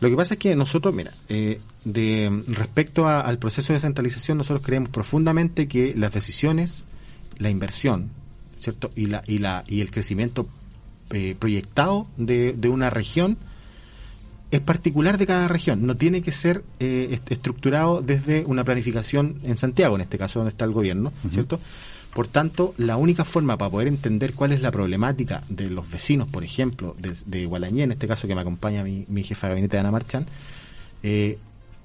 Lo que pasa es que nosotros, mira, eh, de respecto a- al proceso de descentralización, nosotros creemos profundamente que las decisiones, la inversión, ¿cierto? Y, la, y, la, y el crecimiento eh, proyectado de, de una región es particular de cada región. No tiene que ser eh, est- estructurado desde una planificación en Santiago, en este caso donde está el gobierno, ¿cierto? Por tanto, la única forma para poder entender cuál es la problemática de los vecinos, por ejemplo, de, de Gualañé, en este caso que me acompaña mi, mi jefa de gabinete, Ana Marchán, eh,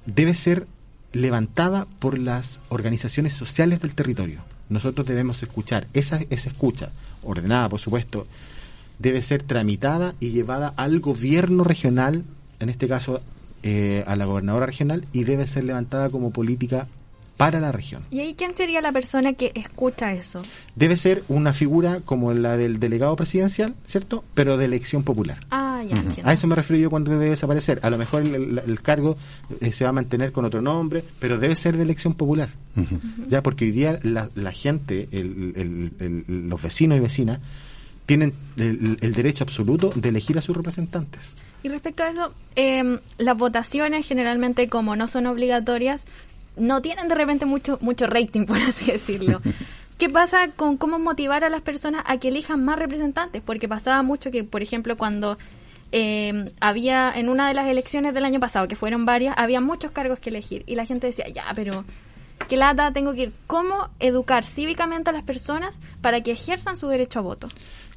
debe ser levantada por las organizaciones sociales del territorio. Nosotros debemos escuchar, esa, esa escucha, ordenada por supuesto, debe ser tramitada y llevada al gobierno regional, en este caso eh, a la gobernadora regional, y debe ser levantada como política para la región. ¿Y ahí quién sería la persona que escucha eso? Debe ser una figura como la del delegado presidencial, ¿cierto? Pero de elección popular. Ah, ya entiendo. A eso me refiero yo cuando debe desaparecer. A lo mejor el, el- el cargo eh, se va a mantener con otro nombre, pero debe ser de elección popular. Ya, porque hoy día la, la gente, el- el- el- los vecinos y vecinas, tienen el, el derecho absoluto de elegir a sus representantes. Y respecto a eso, eh, las votaciones generalmente como no son obligatorias, no tienen de repente mucho mucho rating, por así decirlo. ¿Qué pasa con cómo motivar a las personas a que elijan más representantes? Porque pasaba mucho que, por ejemplo, cuando eh, había en una de las elecciones del año pasado, que fueron varias, había muchos cargos que elegir y la gente decía, ya, pero qué lata tengo que ir. ¿Cómo educar cívicamente a las personas para que ejerzan su derecho a voto?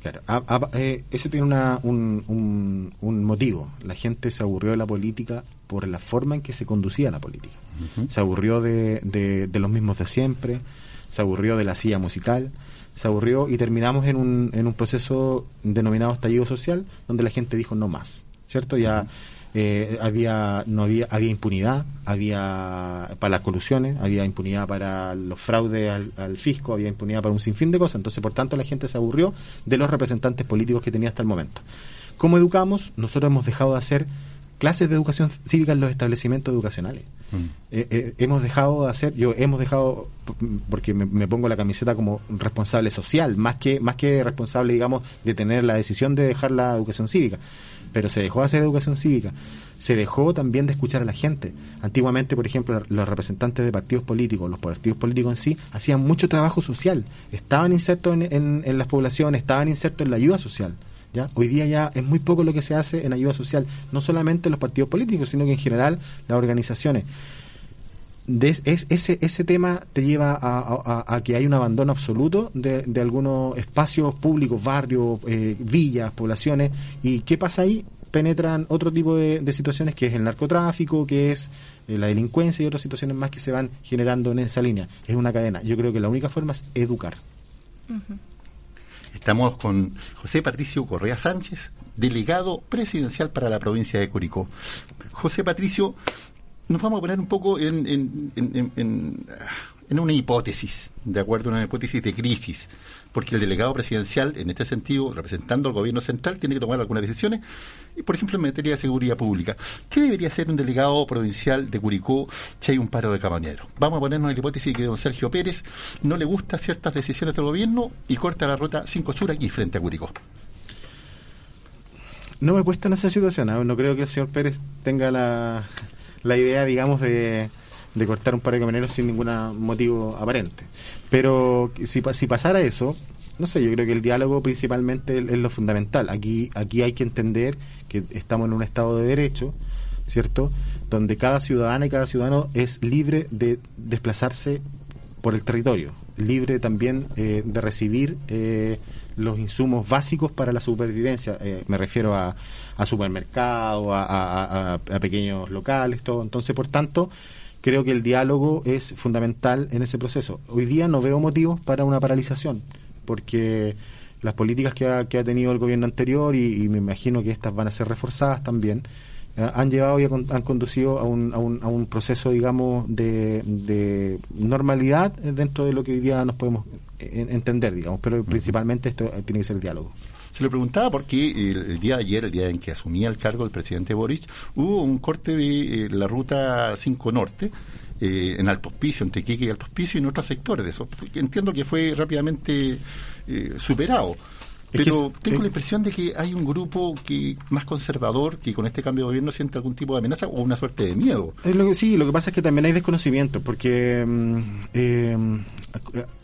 Claro, a- a- eh, eso tiene una, un, un- un motivo. La gente se aburrió de la política por la forma en que se conducía la política. Se aburrió de, de- de los mismos de siempre, se aburrió de la silla musical, se aburrió y terminamos en un, en un proceso denominado estallido social, donde la gente dijo no más, ¿cierto? Ya eh, había no había había impunidad, había para las colusiones, había impunidad para los fraudes al, al fisco, había impunidad para un sinfín de cosas. Entonces, por tanto, la gente se aburrió de los representantes políticos que tenía hasta el momento. ¿Cómo educamos? Nosotros hemos dejado de hacer clases de educación cívica en los establecimientos educacionales. Eh, eh, hemos dejado de hacer, yo hemos dejado, porque me, me pongo la camiseta como responsable social, más que, más que responsable, digamos, de tener la decisión de dejar la educación cívica. Pero se dejó de hacer educación cívica. Se dejó también de escuchar a la gente. Antiguamente, por ejemplo, los representantes de partidos políticos, los partidos políticos en sí, hacían mucho trabajo social. Estaban insertos en, las poblaciones, estaban insertos en la ayuda social. ¿ya? Hoy día ya es muy poco lo que se hace en ayuda social, no solamente en los partidos políticos, sino que en general las organizaciones. Es, ese, ese tema te lleva a, a- que hay un abandono absoluto de, algunos espacios públicos, barrios, eh, villas, poblaciones. ¿Y qué pasa ahí? Penetran otro tipo de, de situaciones que es el narcotráfico, que es eh, la delincuencia y otras situaciones más que se van generando en esa línea. Es una cadena. Yo creo que la única forma es educar. Estamos con José Patricio Correa Sánchez, delegado presidencial para la provincia de Curicó. José Patricio, nos vamos a poner un poco en, en, en- en- una hipótesis, de acuerdo a una hipótesis de crisis, porque el delegado presidencial, en este sentido, representando al gobierno central, tiene que tomar algunas decisiones, y por ejemplo en materia de seguridad pública. ¿Qué debería hacer un delegado provincial de Curicó si hay un paro de camioneros? Vamos a ponernos en la hipótesis de que don Sergio Pérez no le gusta ciertas decisiones del gobierno y corta la ruta 5 Sur aquí frente a Curicó. No me he puesto en esa situación. ¿ah? No creo que el señor Pérez tenga la, la idea, digamos, de, de cortar un par de camioneros sin ningún motivo aparente. Pero si, si pasara eso, no sé, yo creo que el diálogo principalmente es lo fundamental. Aquí, aquí hay que entender que estamos en un estado de derecho, ¿cierto? Donde cada ciudadana y cada ciudadano es libre de desplazarse por el territorio, libre también eh, de recibir eh, los insumos básicos para la supervivencia. Eh, me refiero a, a supermercados, a, pequeños locales, todo. Entonces, por tanto, creo que el diálogo es fundamental en ese proceso. Hoy día no veo motivos para una paralización porque las políticas que ha, que ha tenido el gobierno anterior, y, me imagino que estas van a ser reforzadas también, han llevado y han conducido a un, a un, a un proceso, digamos, de, de, normalidad dentro de lo que hoy día nos podemos eh, entender, digamos, pero principalmente esto eh, tiene que ser el diálogo. Se le preguntaba por qué el, día de ayer, el día en que asumía el cargo el presidente Boric, hubo un corte de la ruta 5 Norte, eh, en Alto Hospicio, entre Quique y Alto Hospicio, y en otros sectores de eso. Entiendo que fue rápidamente eh, superado. Pero tengo la impresión de que hay un grupo que más conservador que con este cambio de gobierno siente algún tipo de amenaza o una suerte de miedo. sí, lo que pasa es que también hay desconocimiento, porque mm, eh,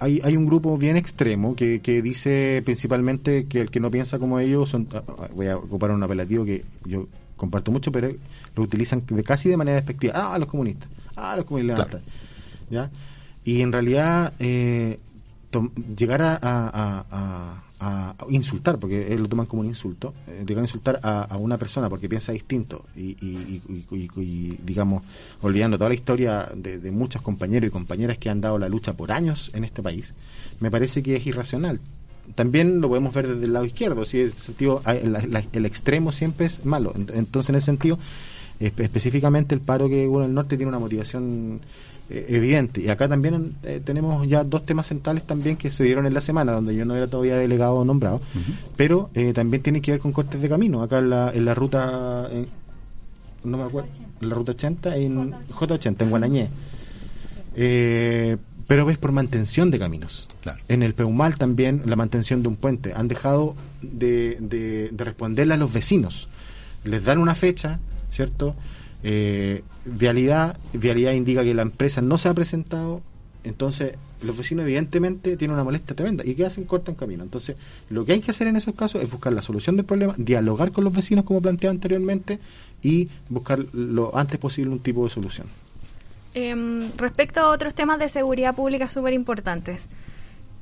hay, hay un grupo bien extremo que, que dice principalmente que el que no piensa como ellos son. Ah, ah, voy a ocupar un apelativo que yo comparto mucho, pero lo utilizan de, casi de manera despectiva. Ah, los comunistas ah, los comunistas ¿ya? Y en realidad eh, llegar a, a, insultar, porque lo toman como un insulto, eh, llegar a insultar a, una persona porque piensa distinto y, y, digamos, olvidando toda la historia de, muchos compañeros y compañeras que han dado la lucha por años en este país, me parece que es irracional también lo podemos ver desde el lado izquierdo, si el sentido el extremo siempre es malo. Entonces, en ese sentido, específicamente el paro que hubo en el norte tiene una motivación eh, evidente. Y acá también eh, tenemos ya dos temas centrales también que se dieron en la semana, donde yo no era todavía delegado nombrado, pero eh, también tiene que ver con cortes de camino. Acá en la, en la ruta, no me acuerdo, en la ruta 80, en J80, en Guanañé. pero ves por mantención de caminos. En el Peumal también la mantención de un puente. Han dejado de, de, de responderle a los vecinos. Les dan una fecha, ¿cierto? Eh, vialidad, vialidad indica que la empresa no se ha presentado, entonces los vecinos evidentemente tienen una molestia tremenda y que hacen cortan camino. Entonces, lo que hay que hacer en esos casos es buscar la solución del problema, dialogar con los vecinos como planteaba anteriormente y buscar lo antes posible un tipo de solución. Em, respecto a otros temas de seguridad pública súper importantes,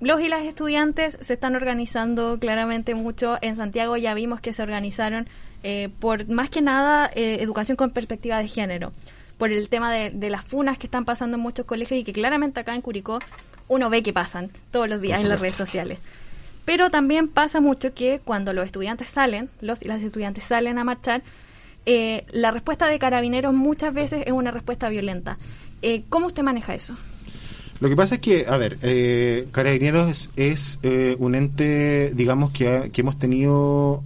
los y las estudiantes se están organizando claramente mucho. En Santiago ya vimos que se organizaron eh, por más que nada eh, educación con perspectiva de género, por el tema de, las funas que están pasando en muchos colegios y que claramente acá en Curicó uno ve que pasan todos los días en las redes sociales. Pero también pasa mucho que cuando los estudiantes salen, los y las estudiantes salen a marchar, eh, la respuesta de carabineros muchas veces es una respuesta violenta. ¿Cómo usted maneja eso? Lo que pasa es que, a ver, Carabineros es, un ente, digamos, que, que hemos tenido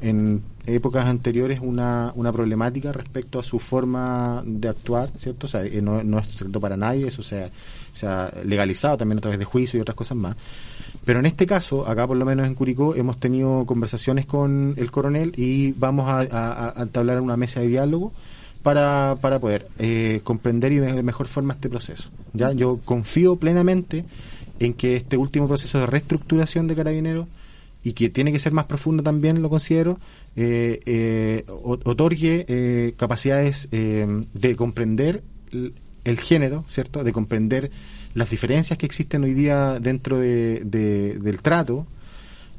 en épocas anteriores una, una problemática respecto a su forma de actuar, ¿cierto? O sea, eh, no, no es secreto para nadie, eso se ha, legalizado también a través de juicio y otras cosas más. Pero en este caso, acá por lo menos en Curicó, hemos tenido conversaciones con el coronel y vamos a, a, entablar una mesa de diálogo para, para poder eh, comprender y de mejor forma este proceso. ¿ya? Yo confío plenamente en que este último proceso de reestructuración de Carabineros y que tiene que ser más profundo también, lo considero, eh, eh, otorgue eh, capacidades de comprender el género, ¿cierto? De comprender las diferencias que existen hoy día dentro de, del trato,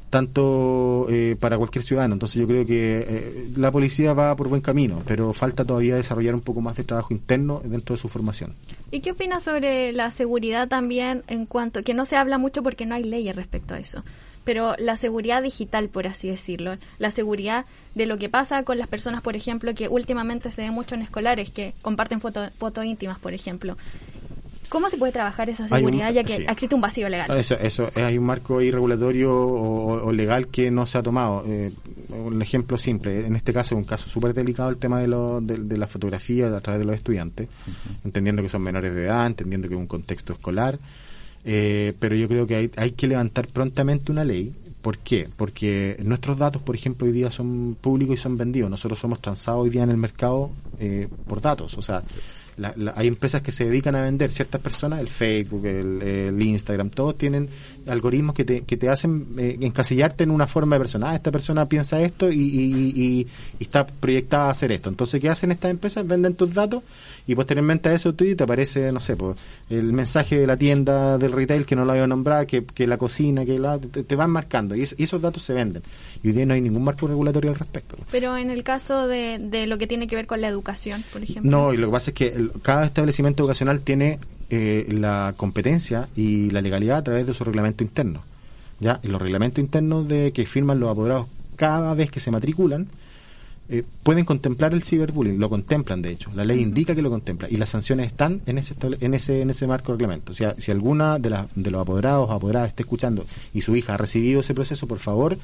tanto para cualquier ciudadano. Entonces yo creo que la policía va por buen camino, pero falta todavía desarrollar un poco más de trabajo interno dentro de su formación. ¿Y qué opina sobre la seguridad también en cuanto que no se habla mucho porque no hay leyes respecto a eso? Pero la seguridad digital, por así decirlo, la seguridad de lo que pasa con las personas, por ejemplo, que últimamente se ve mucho en escolares, que comparten fotos foto íntimas, por ejemplo. ¿Cómo se puede trabajar esa seguridad ya que existe un vacío legal? Eso, eso, hay un marco irregulatorio o, legal que no se ha tomado. Eh, un ejemplo simple, en este caso es un caso súper delicado el tema de, lo, de, la fotografía a través de los estudiantes, entendiendo que son menores de edad, entendiendo que es un contexto escolar. Eh, pero yo creo que hay, que levantar prontamente una ley ¿Por qué? Porque nuestros datos, por ejemplo, hoy día son públicos y son vendidos. Nosotros somos transados hoy día en el mercado eh, por datos. O sea, la- la- hay empresas que se dedican a vender ciertas personas, el Facebook, el, el Instagram, todos tienen algoritmos que te, que te hacen eh, encasillarte en una forma de persona. Ah, esta persona piensa esto y, y- y- y está proyectada a hacer esto. Entonces, ¿qué hacen estas empresas? Venden tus datos y posteriormente a eso tú te aparece, no sé, pues, el mensaje de la tienda del retail que no lo voy a nombrar, que, que la cocina, que la, te, te van marcando y, es- y esos datos se venden. Y hoy día no hay ningún marco regulatorio al respecto. Pero en el caso de, de lo que tiene que ver con la educación, por ejemplo. No, y lo que pasa es que el- cada establecimiento educacional tiene eh, la competencia y la legalidad a través de su reglamento interno. ¿ya? Y los reglamentos internos de que firman los apoderados cada vez que se matriculan eh, pueden contemplar el ciberbullying, lo contemplan de hecho, la ley indica que lo contempla y las sanciones están en ese en ese en ese marco de reglamento. O sea, si alguna de, las de los apoderados o apoderadas está escuchando y su hija ha recibido ese proceso, por favor,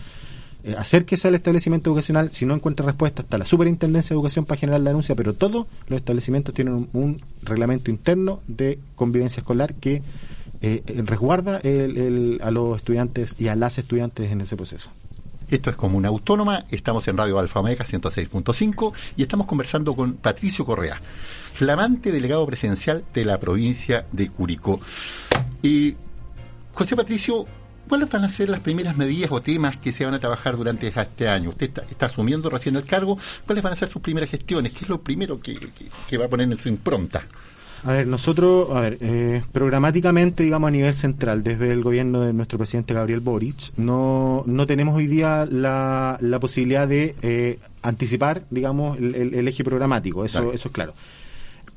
eh, acérquese al establecimiento educacional, si no encuentra respuesta, hasta la Superintendencia de Educación para generar la denuncia, pero todos los establecimientos tienen un, un reglamento interno de convivencia escolar que eh, eh, resguarda el- el- a los estudiantes y a las estudiantes en ese proceso. Esto es Comuna Autónoma, estamos en Radio Alfa Omega 106.5 y estamos conversando con Patricio Correa, flamante delegado presidencial de la provincia de Curicó. Y José Patricio, ¿cuáles van a ser las primeras medidas o temas que se van a trabajar durante este año? Usted está, asumiendo recién el cargo, ¿cuáles van a ser sus primeras gestiones? ¿Qué es lo primero que- que va a poner en su impronta? A ver, nosotros, a ver, eh, programáticamente, digamos, a nivel central, desde el gobierno de nuestro presidente Gabriel Boric, no, no tenemos hoy día la, la posibilidad de eh, anticipar, digamos, el, el- el eje programático, eso, Claro. eso es claro.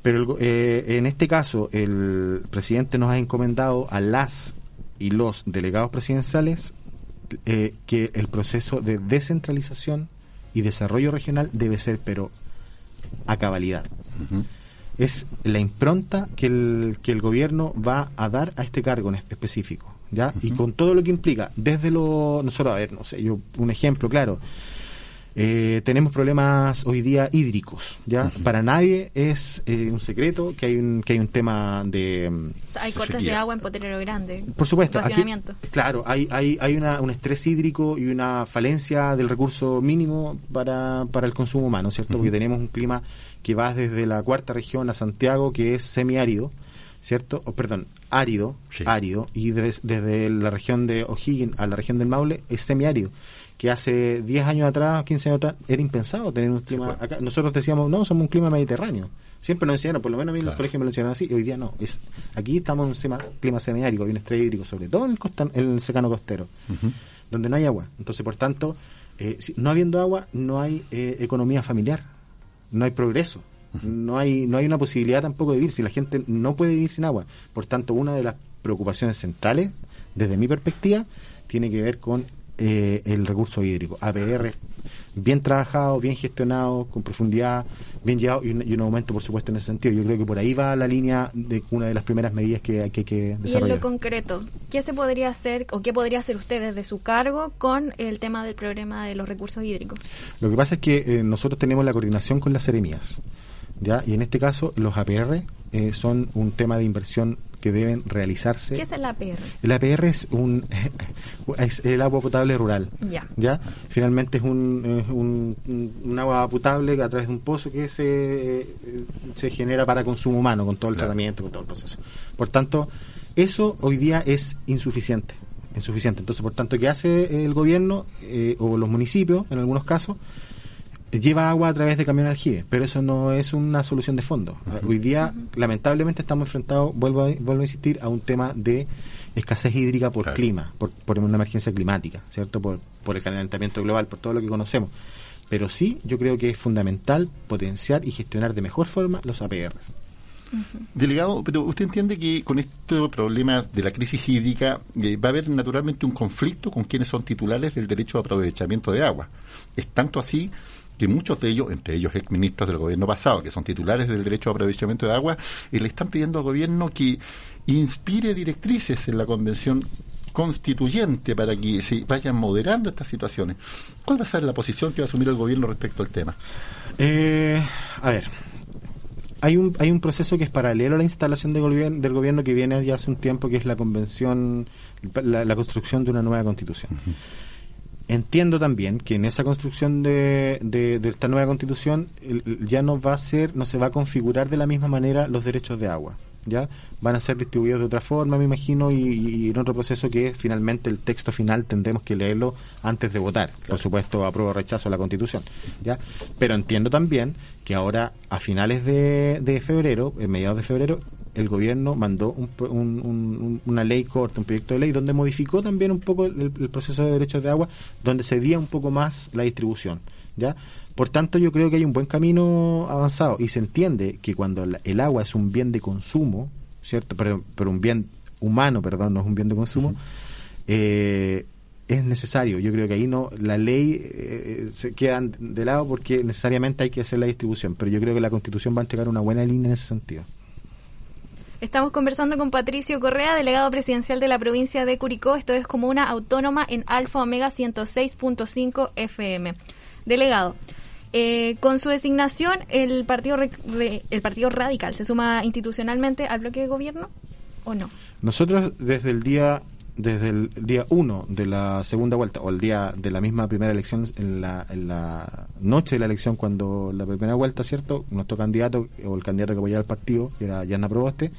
Pero el eh, en este caso, el presidente nos ha encomendado a las y los delegados presidenciales eh, que el proceso de descentralización y desarrollo regional debe ser, pero a cabalidad es la impronta que el, que el gobierno va a dar a este cargo en es- específico, ¿ya? Y con todo lo que implica, desde lo, nosotros, a ver, no sé, yo, un ejemplo, claro, eh, tenemos problemas hoy día hídricos, ¿ya? Para nadie es eh, un secreto que hay un, que hay un tema de... mm, O sea, hay cortes de agua en Potrero Grande. por supuesto, aquí- claro, hay, hay, hay una, un estrés hídrico y una falencia del recurso mínimo para, para el consumo humano, ¿cierto? Porque tenemos un clima que va desde la cuarta región a Santiago, que es semiárido, ¿cierto? O, perdón, árido, Sí. árido, y des- desde la región de O'Higgins a la región del Maule es semiárido que hace 10 años atrás, 15 años atrás, era impensado tener un clima acá. Nosotros decíamos, no, somos un clima mediterráneo. Siempre nos enseñaron, por lo menos a mí en los Claro. colegios me lo enseñaron así, y hoy día no. Es, aquí estamos en un clima semiárido, hay un estrés hídrico, sobre todo en el, costan, en el secano costero, donde no hay agua. Entonces, por tanto, eh, si- no habiendo agua, no hay eh, economía familiar, no hay progreso. No hay, no hay una posibilidad tampoco de vivir si la gente no puede vivir sin agua. Por tanto, una de las preocupaciones centrales, desde mi perspectiva, tiene que ver con eh, el recurso hídrico. APR, bien trabajado, bien gestionado, con profundidad, bien llevado y un, y un aumento, por supuesto, en ese sentido. Yo creo que por ahí va la línea de una de las primeras medidas que hay que, que Y en desarrollar. lo concreto, ¿qué se podría hacer o qué podría hacer usted desde su cargo con el tema del problema de los recursos hídricos? Lo que pasa es que eh, nosotros tenemos la coordinación con las seremías, ¿ya? Y en este caso, los APR eh, son un tema de inversión que deben realizarse. ¿Qué es el APR? El APR es un es el agua potable rural. Ya. ¿Ya? Finalmente es un, un, agua potable a través de un pozo que se, se genera para consumo humano, con todo el Claro. tratamiento, con todo el proceso. Por tanto, eso hoy día es insuficiente. Insuficiente. Entonces, por tanto, ¿qué hace el gobierno eh, o los municipios, en algunos casos? Lleva agua a través de camión aljibe, pero eso no es una solución de fondo. Hoy día, lamentablemente, estamos enfrentados, vuelvo a, vuelvo a insistir, a un tema de escasez hídrica por Claro. clima, por, por una emergencia climática, ¿cierto? Por, por el calentamiento global, por todo lo que conocemos. Pero sí, yo creo que es fundamental potenciar y gestionar de mejor forma los APR. Delegado, pero usted entiende que con este problema de la crisis hídrica eh, va a haber naturalmente un conflicto con quienes son titulares del derecho de aprovechamiento de agua. Es tanto así que muchos de ellos, entre ellos exministros del gobierno pasado, que son titulares del derecho de aprovechamiento de agua, eh, le están pidiendo al gobierno que inspire directrices en la convención constituyente para que se vayan moderando estas situaciones. ¿Cuál va a ser la posición que va a asumir el gobierno respecto al tema? Eh, a ver, hay un, hay un proceso que es paralelo a la instalación de gobierno, del gobierno que viene ya hace un tiempo, que es la convención, la, la construcción de una nueva constitución. Entiendo también que en esa construcción de, de, esta nueva constitución ya no va a ser, no se va a configurar de la misma manera los derechos de agua. ¿Ya? Van a ser distribuidos de otra forma, me imagino, y, y en otro proceso que finalmente el texto final tendremos que leerlo antes de votar. Por supuesto, apruebo o rechazo la Constitución. ¿ya? Pero entiendo también que ahora, a finales de, de febrero, en mediados de febrero, el gobierno mandó un, un- un- una ley corta, un proyecto de ley, donde modificó también un poco el, el proceso de derechos de agua, donde cedía un poco más la distribución. ¿ya? Por tanto, yo creo que hay un buen camino avanzado y se entiende que cuando la- el agua es un bien de consumo, ¿cierto? Pero, pero un bien humano, perdón, no es un bien de consumo, eh, es necesario. Yo creo que ahí no la ley eh, se queda de lado porque necesariamente hay que hacer la distribución, pero yo creo que la Constitución va a entregar una buena línea en ese sentido. Estamos conversando con Patricio Correa, delegado presidencial de la provincia de Curicó. Esto es como una autónoma en Alfa Omega 106.5 FM. Delegado, eh, con su designación, el partido, Re- Re- el partido Radical se suma institucionalmente al bloque de gobierno o no? Nosotros desde el día desde el día 1 de la segunda vuelta o el día de la misma primera elección en la, en la noche de la elección cuando la primera vuelta, ¿cierto? Nuestro candidato o el candidato que apoyaba al partido, que era Yana Proboste,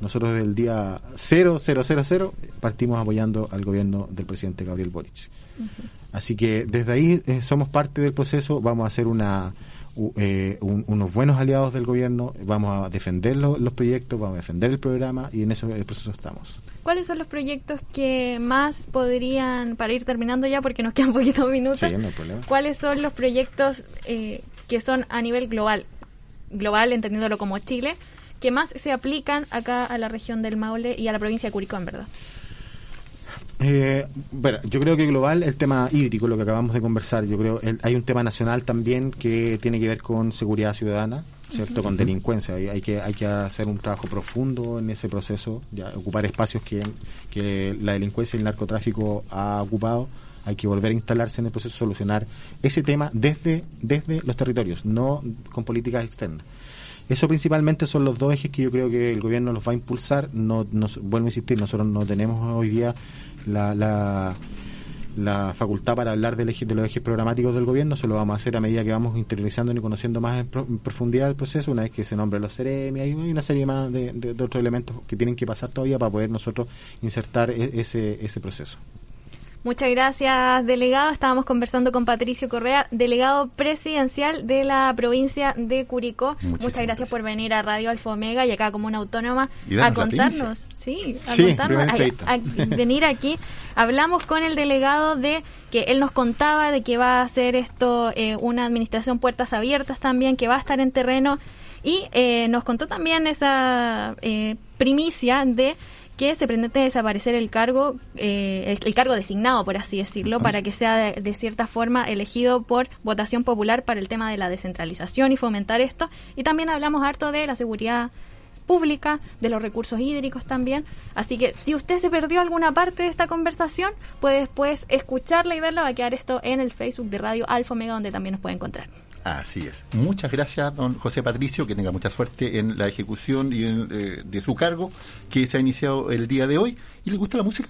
nosotros desde el día 0000 partimos apoyando al gobierno del presidente Gabriel Boric. Así que desde ahí eh, somos parte del proceso, vamos a hacer una u- eh, un- unos buenos aliados del gobierno, vamos a defender lo- los proyectos, vamos a defender el programa y en eso el proceso estamos. ¿Cuáles son los proyectos que más podrían, para ir terminando ya porque nos quedan poquitos minutos, Sí, no cuáles son los proyectos eh, que son a nivel global, global entendiéndolo como Chile, que más se aplican acá a la región del Maule y a la provincia de Curicó, en verdad? Eh, bueno, yo creo que global el tema hídrico, lo que acabamos de conversar, yo creo el- hay un tema nacional también que tiene que ver con seguridad ciudadana, cierto, con delincuencia. Hay, hay que hay que hacer un trabajo profundo en ese proceso, ya ocupar espacios que, que la delincuencia y el narcotráfico ha ocupado. Hay que volver a instalarse en el proceso, solucionar ese tema desde desde los territorios, no con políticas externas. Eso principalmente son los dos ejes que yo creo que el gobierno los va a impulsar. No, nos, vuelvo a insistir, nosotros no tenemos hoy día la, la, la facultad para hablar de los ejes programáticos del gobierno, eso lo vamos a hacer a medida que vamos interiorizando y conociendo más en, pro- en profundidad el proceso, una vez que se nombre los CEREMI, hay una serie más de, de- de otros elementos que tienen que pasar todavía para poder nosotros insertar e- ese, ese proceso. Muchas gracias, delegado. Estábamos conversando con Patricio Correa, delegado presidencial de la provincia de Curicó. Muchísimas Muchas gracias por venir a Radio Alfa Omega y acá como una autónoma a contarnos, sí, a Sí, contarnos, a- venir aquí. Hablamos con el delegado de que él nos contaba de que va a hacer esto eh, una administración puertas abiertas también, que va a estar en terreno y eh, nos contó también esa eh, primicia de que se pretende desaparecer el cargo, eh, el, el cargo designado, por así decirlo, para que sea de, de cierta forma elegido por votación popular para el tema de la descentralización y fomentar esto. Y también hablamos harto de la seguridad pública, de los recursos hídricos también. Así que si usted se perdió alguna parte de esta conversación, puede después escucharla y verla. Va a quedar esto en el Facebook de Radio Alfa Omega, donde también nos puede encontrar. Así es. Muchas gracias, don José Patricio, que tenga mucha suerte en la ejecución y en, eh, de su cargo que se ha iniciado el día de hoy. ¿Y le gusta la música?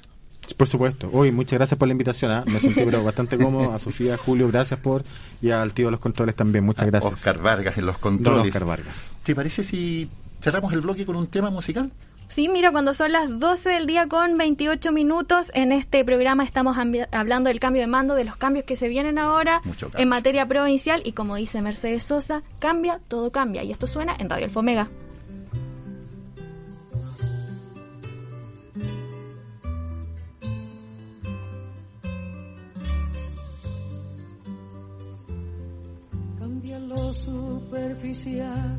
Por supuesto. Hoy, muchas gracias por la invitación. ¿ah? Me sentí pero bastante cómodo. A Sofía, a Julio, gracias por. Y al tío de los controles también. Muchas gracias. Oscar Vargas en los Don controles. Oscar Vargas. ¿Te parece si cerramos el bloque con un tema musical? Sí, mira, cuando son las 12 del día con 28 minutos, en este programa estamos hablando del cambio de mando, de los cambios que se vienen ahora en materia provincial y como dice Mercedes Sosa, cambia, todo cambia. Y esto suena en Radio Alfomega. Cambia lo superficial,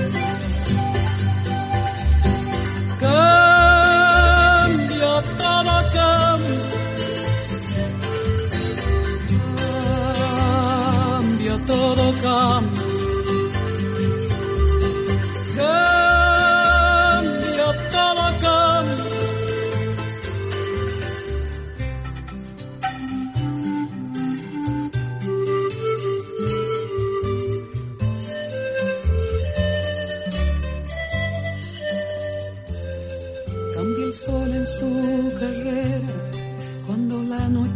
Cambia todo cambia. Cambia todo cambia.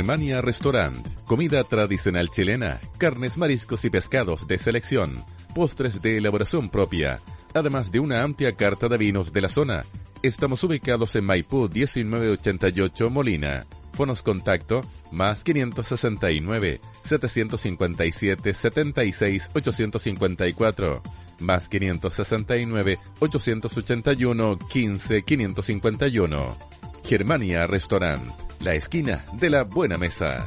Germania Restaurant. Comida tradicional chilena, carnes, mariscos y pescados de selección, postres de elaboración propia, además de una amplia carta de vinos de la zona. Estamos ubicados en Maipú 1988 Molina. Fonos contacto más 569 757 76 854 más 569 881 15 551. Germania Restaurant, la esquina de la buena mesa.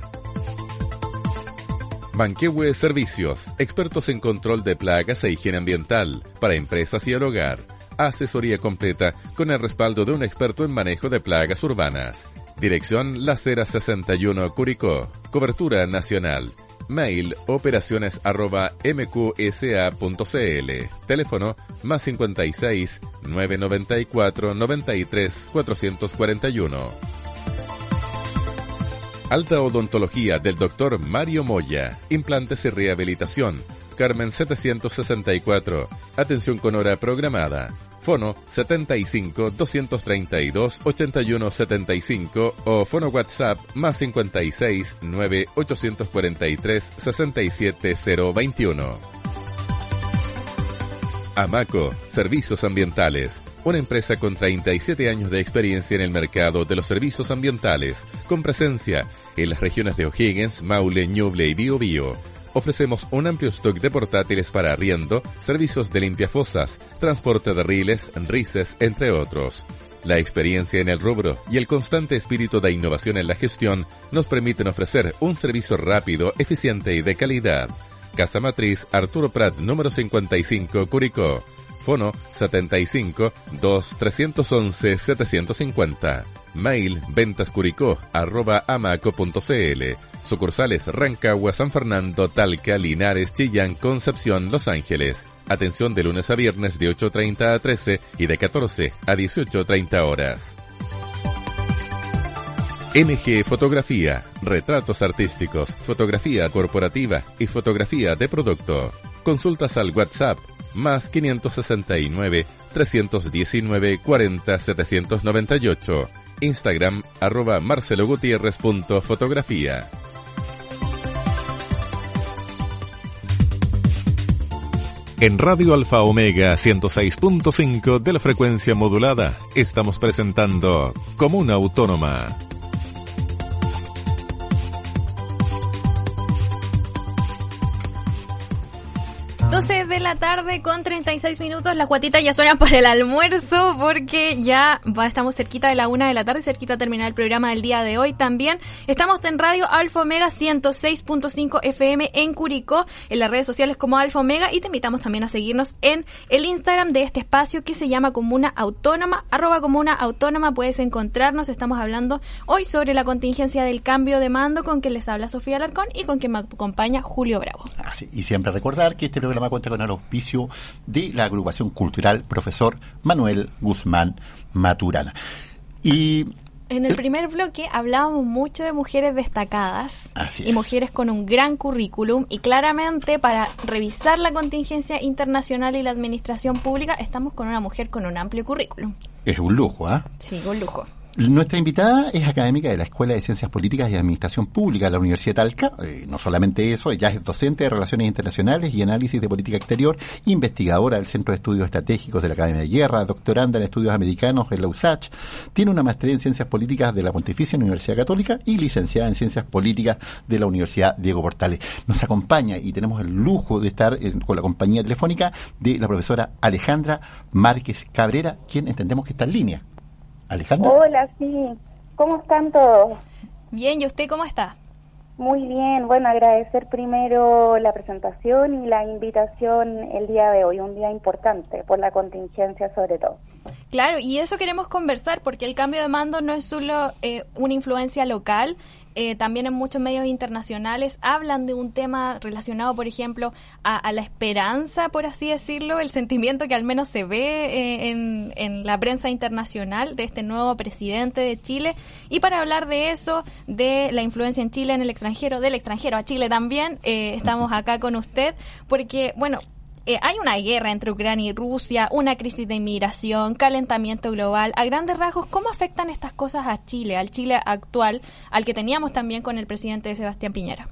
Manquehue Servicios, expertos en control de plagas e higiene ambiental para empresas y el hogar. Asesoría completa con el respaldo de un experto en manejo de plagas urbanas. Dirección La Cera 61 Curicó. Cobertura nacional. Mail operaciones arroba mqsa.cl. Teléfono más 56 994 93 441. Alta odontología del doctor Mario Moya. Implantes y rehabilitación. Carmen 764. Atención con hora programada. Fono 75 232 81 75 o Fono WhatsApp más 56 9 843 67 021. Amaco, Servicios Ambientales. Una empresa con 37 años de experiencia en el mercado de los servicios ambientales, con presencia en las regiones de O'Higgins, Maule, Ñuble y Biobío ofrecemos un amplio stock de portátiles para arriendo, servicios de limpiafosas, transporte de riles, rices, entre otros. La experiencia en el rubro y el constante espíritu de innovación en la gestión nos permiten ofrecer un servicio rápido, eficiente y de calidad. Casa Matriz Arturo Prat número 55 Curicó. Fono 75 2 311 750. Mail ventascuricó arroba amaco.cl Sucursales Rancagua, San Fernando, Talca, Linares, Chillán, Concepción, Los Ángeles. Atención de lunes a viernes de 8.30 a 13 y de 14 a 18.30 horas. MG Fotografía, retratos artísticos, fotografía corporativa y fotografía de producto. Consultas al WhatsApp más 569 319 40 798. Instagram arroba marcelogutierrez.fotografía. En Radio Alfa Omega 106.5 de la frecuencia modulada estamos presentando Comuna Autónoma 12 de la tarde con 36 minutos. Las cuatitas ya suenan para el almuerzo porque ya va, estamos cerquita de la una de la tarde, cerquita de terminar el programa del día de hoy también. Estamos en Radio Alfa Omega 106.5 FM en Curicó, en las redes sociales como Alfa Omega y te invitamos también a seguirnos en el Instagram de este espacio que se llama Comuna Autónoma, arroba Comuna Autónoma. Puedes encontrarnos. Estamos hablando hoy sobre la contingencia del cambio de mando con quien les habla Sofía Alarcón y con quien me acompaña Julio Bravo. Así, y siempre recordar que este programa cuenta con el auspicio de la agrupación cultural Profesor Manuel Guzmán Maturana. Y en el primer bloque hablábamos mucho de mujeres destacadas y mujeres con un gran currículum y claramente para revisar la contingencia internacional y la administración pública estamos con una mujer con un amplio currículum. Es un lujo, ¿ah? Sí, un lujo. Nuestra invitada es académica de la Escuela de Ciencias Políticas y Administración Pública de la Universidad Talca. Eh, no solamente eso, ella es docente de Relaciones Internacionales y Análisis de Política Exterior, investigadora del Centro de Estudios Estratégicos de la Academia de Guerra, doctoranda en Estudios Americanos en la USACH, tiene una maestría en Ciencias Políticas de la Pontificia Universidad Católica y licenciada en Ciencias Políticas de la Universidad Diego Portales. Nos acompaña y tenemos el lujo de estar con la compañía telefónica de la profesora Alejandra Márquez Cabrera, quien entendemos que está en línea. Alejandra. Hola, sí. ¿Cómo están todos? Bien, ¿y usted cómo está? Muy bien, bueno, agradecer primero la presentación y la invitación el día de hoy, un día importante por la contingencia sobre todo. Claro, y eso queremos conversar porque el cambio de mando no es solo eh, una influencia local, eh, también en muchos medios internacionales hablan de un tema relacionado, por ejemplo, a, la esperanza, por así decirlo, el sentimiento que al menos se ve eh, en, en, la prensa internacional de este nuevo presidente de Chile. Y para hablar de eso, de la influencia en Chile, en el extranjero, del extranjero a Chile también, eh, estamos acá con usted, porque, bueno, eh, hay una guerra entre Ucrania y Rusia, una crisis de inmigración, calentamiento global. A grandes rasgos, ¿cómo afectan estas cosas a Chile, al Chile actual, al que teníamos también con el presidente Sebastián Piñera?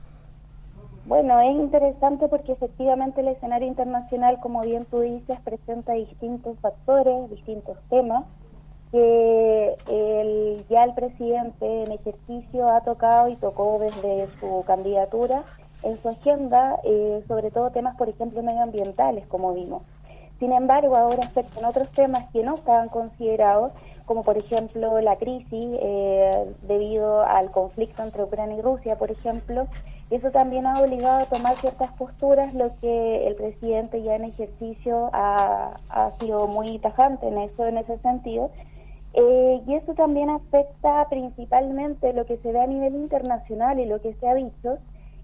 Bueno, es interesante porque efectivamente el escenario internacional, como bien tú dices, presenta distintos factores, distintos temas que el, ya el presidente en ejercicio ha tocado y tocó desde su candidatura en su agenda, eh, sobre todo temas, por ejemplo, medioambientales, como vimos. Sin embargo, ahora afectan otros temas que no estaban considerados, como por ejemplo la crisis eh, debido al conflicto entre Ucrania y Rusia, por ejemplo. Eso también ha obligado a tomar ciertas posturas, lo que el presidente ya en ejercicio ha, ha sido muy tajante en eso, en ese sentido. Eh, y eso también afecta principalmente lo que se ve a nivel internacional y lo que se ha dicho,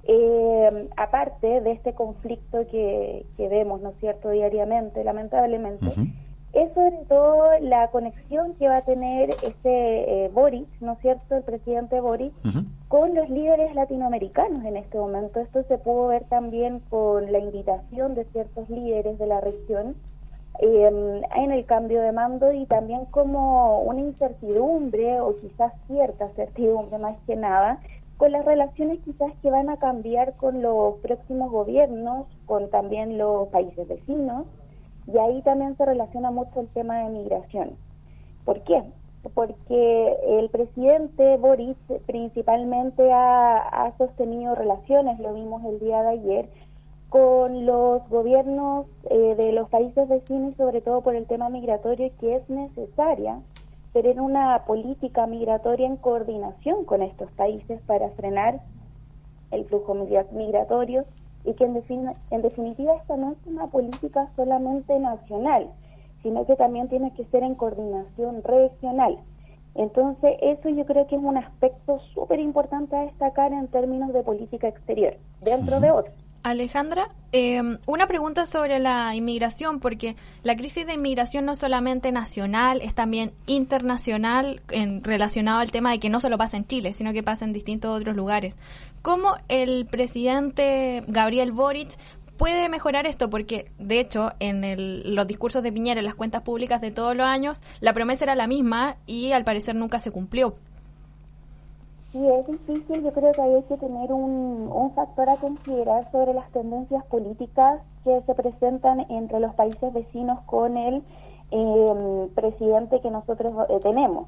eh, aparte de este conflicto que, vemos, ¿no es cierto?, diariamente, lamentablemente, es sobre todo la conexión que va a tener este eh, Boris, ¿no es cierto?, el presidente Boris, con los líderes latinoamericanos en este momento. Esto se pudo ver también con la invitación de ciertos líderes de la región eh, en el cambio de mando y también como una incertidumbre o quizás cierta certidumbre más que nada con las relaciones quizás que van a cambiar con los próximos gobiernos, con también los países vecinos, y ahí también se relaciona mucho el tema de migración. ¿Por qué? Porque el presidente Boris principalmente ha, ha sostenido relaciones, lo vimos el día de ayer, con los gobiernos eh, de los países vecinos sobre todo por el tema migratorio que es necesaria tener una política migratoria en coordinación con estos países para frenar el flujo migratorio y que en, en definitiva esta no es una política solamente nacional, sino que también tiene que ser en coordinación regional. Entonces, eso yo creo que es un aspecto súper importante a destacar en términos de política exterior, dentro de otros. Alejandra, eh, una pregunta sobre la inmigración, porque la crisis de inmigración no es solamente nacional, es también internacional en, relacionado al tema de que no solo pasa en Chile, sino que pasa en distintos otros lugares. ¿Cómo el presidente Gabriel Boric puede mejorar esto? Porque, de hecho, en el, los discursos de Piñera, en las cuentas públicas de todos los años, la promesa era la misma y al parecer nunca se cumplió. Sí, es difícil. Yo creo que hay que tener un, un factor a considerar sobre las tendencias políticas que se presentan entre los países vecinos con el eh, presidente que nosotros eh, tenemos.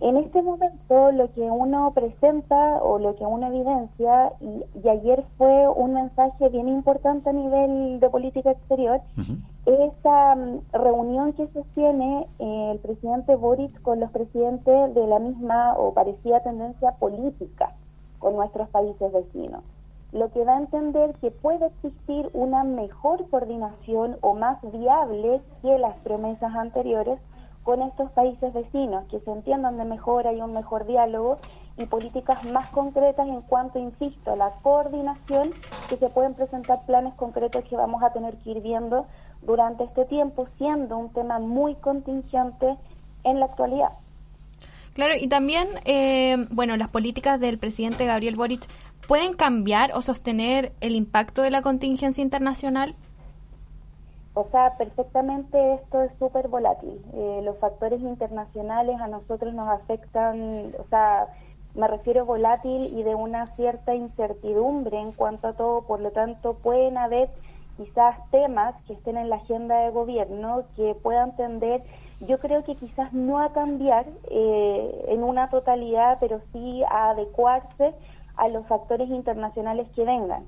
En este momento lo que uno presenta o lo que uno evidencia, y, ayer fue un mensaje bien importante a nivel de política exterior, esa mm, reunión que sostiene eh, el presidente Boric con los presidentes de la misma o parecida tendencia política con nuestros países vecinos, lo que da a entender que puede existir una mejor coordinación o más viable que las promesas anteriores con estos países vecinos, que se entiendan de mejor, hay un mejor diálogo y políticas más concretas en cuanto, insisto, a la coordinación, que se pueden presentar planes concretos que vamos a tener que ir viendo durante este tiempo, siendo un tema muy contingente en la actualidad. Claro, y también, eh, bueno, las políticas del presidente Gabriel Boric pueden cambiar o sostener el impacto de la contingencia internacional. O sea, perfectamente esto es súper volátil. Eh, los factores internacionales a nosotros nos afectan, o sea, me refiero volátil y de una cierta incertidumbre en cuanto a todo, por lo tanto pueden haber quizás temas que estén en la agenda de gobierno que puedan tender, yo creo que quizás no a cambiar eh, en una totalidad, pero sí a adecuarse a los factores internacionales que vengan.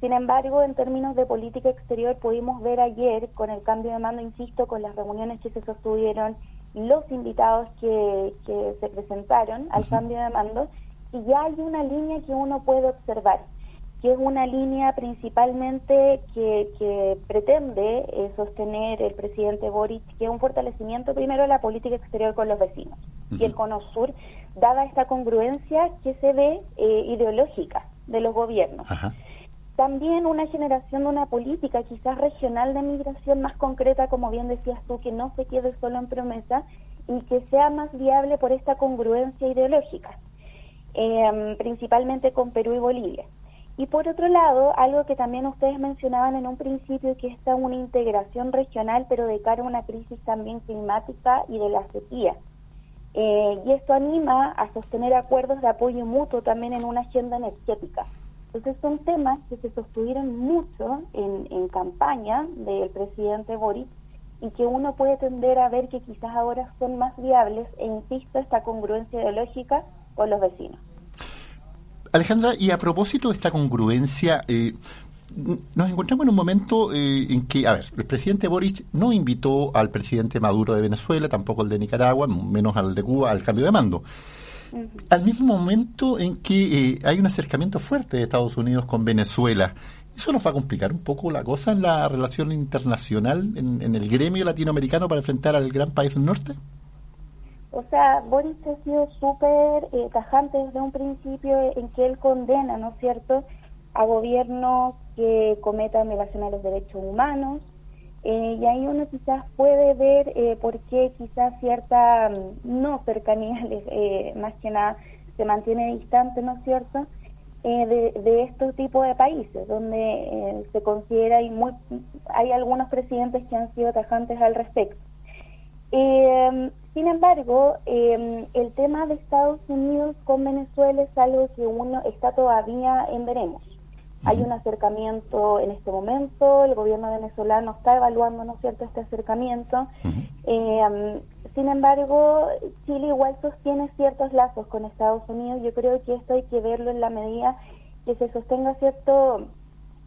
Sin embargo, en términos de política exterior, pudimos ver ayer, con el cambio de mando, insisto, con las reuniones que se sostuvieron, los invitados que, que se presentaron al cambio de mando, y ya hay una línea que uno puede observar, que es una línea principalmente que, que pretende eh, sostener el presidente Boric, que es un fortalecimiento primero de la política exterior con los vecinos y el Cono Sur, dada esta congruencia que se ve eh, ideológica de los gobiernos. También una generación de una política quizás regional de migración más concreta, como bien decías tú, que no se quede solo en promesa y que sea más viable por esta congruencia ideológica, em, principalmente con Perú y Bolivia. Y por otro lado, algo que también ustedes mencionaban en un principio, que está una integración regional, pero de cara a una crisis también climática y de la sequía. Eh, y esto anima a sostener acuerdos de apoyo mutuo también en una agenda energética. Entonces son temas que se sostuvieron mucho en, en campaña del presidente Boric y que uno puede tender a ver que quizás ahora son más viables e insisto, esta congruencia ideológica con los vecinos. Alejandra, y a propósito de esta congruencia, eh, nos encontramos en un momento eh, en que, a ver, el presidente Boric no invitó al presidente Maduro de Venezuela, tampoco al de Nicaragua, menos al de Cuba, al cambio de mando al mismo momento en que eh, hay un acercamiento fuerte de Estados Unidos con Venezuela. ¿Eso nos va a complicar un poco la cosa en la relación internacional, en, el gremio latinoamericano para enfrentar al gran país del norte? O sea, Boris ha sido súper eh, tajante desde un principio en que él condena, ¿no es cierto?, a gobiernos que cometan violación a los derechos humanos, eh, y ahí uno quizás puede ver eh, por qué quizás cierta mm, no cercanía, eh, más que nada, se mantiene distante, ¿no es cierto? eh, de, estos tipos de países, donde se considera y muy, hay algunos presidentes que han sido tajantes al respecto. Sin embargo, el tema de Estados Unidos con Venezuela es algo que uno está todavía en veremos. Hay un acercamiento en este momento, el gobierno venezolano está evaluando, ¿no es cierto?, este acercamiento. Sin embargo, Chile igual sostiene ciertos lazos con Estados Unidos. Yo creo que esto hay que verlo en la medida que se sostenga cierto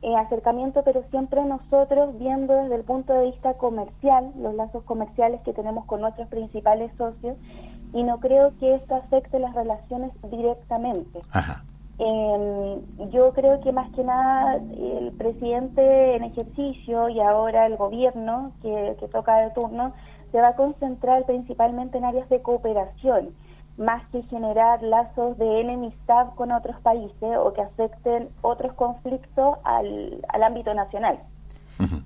eh, acercamiento, pero siempre nosotros viendo desde el punto de vista comercial, los lazos comerciales que tenemos con nuestros principales socios, y no creo que esto afecte las relaciones directamente. Em, yo creo que más que nada el presidente en ejercicio y ahora el gobierno que, que toca de turno se va a concentrar principalmente en áreas de cooperación, más que generar lazos de enemistad con otros países o que afecten otros conflictos al, al ámbito nacional.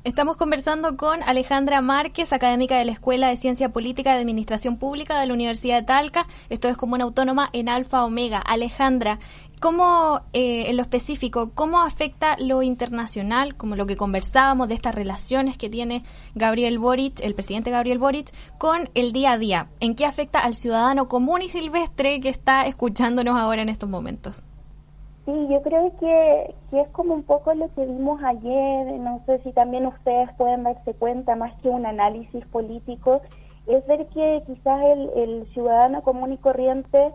Estamos conversando con Alejandra Márquez, académica de la Escuela de Ciencia Política y Administración Pública de la Universidad de Talca. Esto es como una autónoma en Alfa Omega. Alejandra, ¿Cómo, eh, en lo específico, cómo afecta lo internacional, como lo que conversábamos de estas relaciones que tiene Gabriel Boric, el presidente Gabriel Boric, con el día a día? ¿En qué afecta al ciudadano común y silvestre que está escuchándonos ahora en estos momentos? Sí, yo creo que, que es como un poco lo que vimos ayer, no sé si también ustedes pueden darse cuenta, más que un análisis político, es ver que quizás el, el ciudadano común y corriente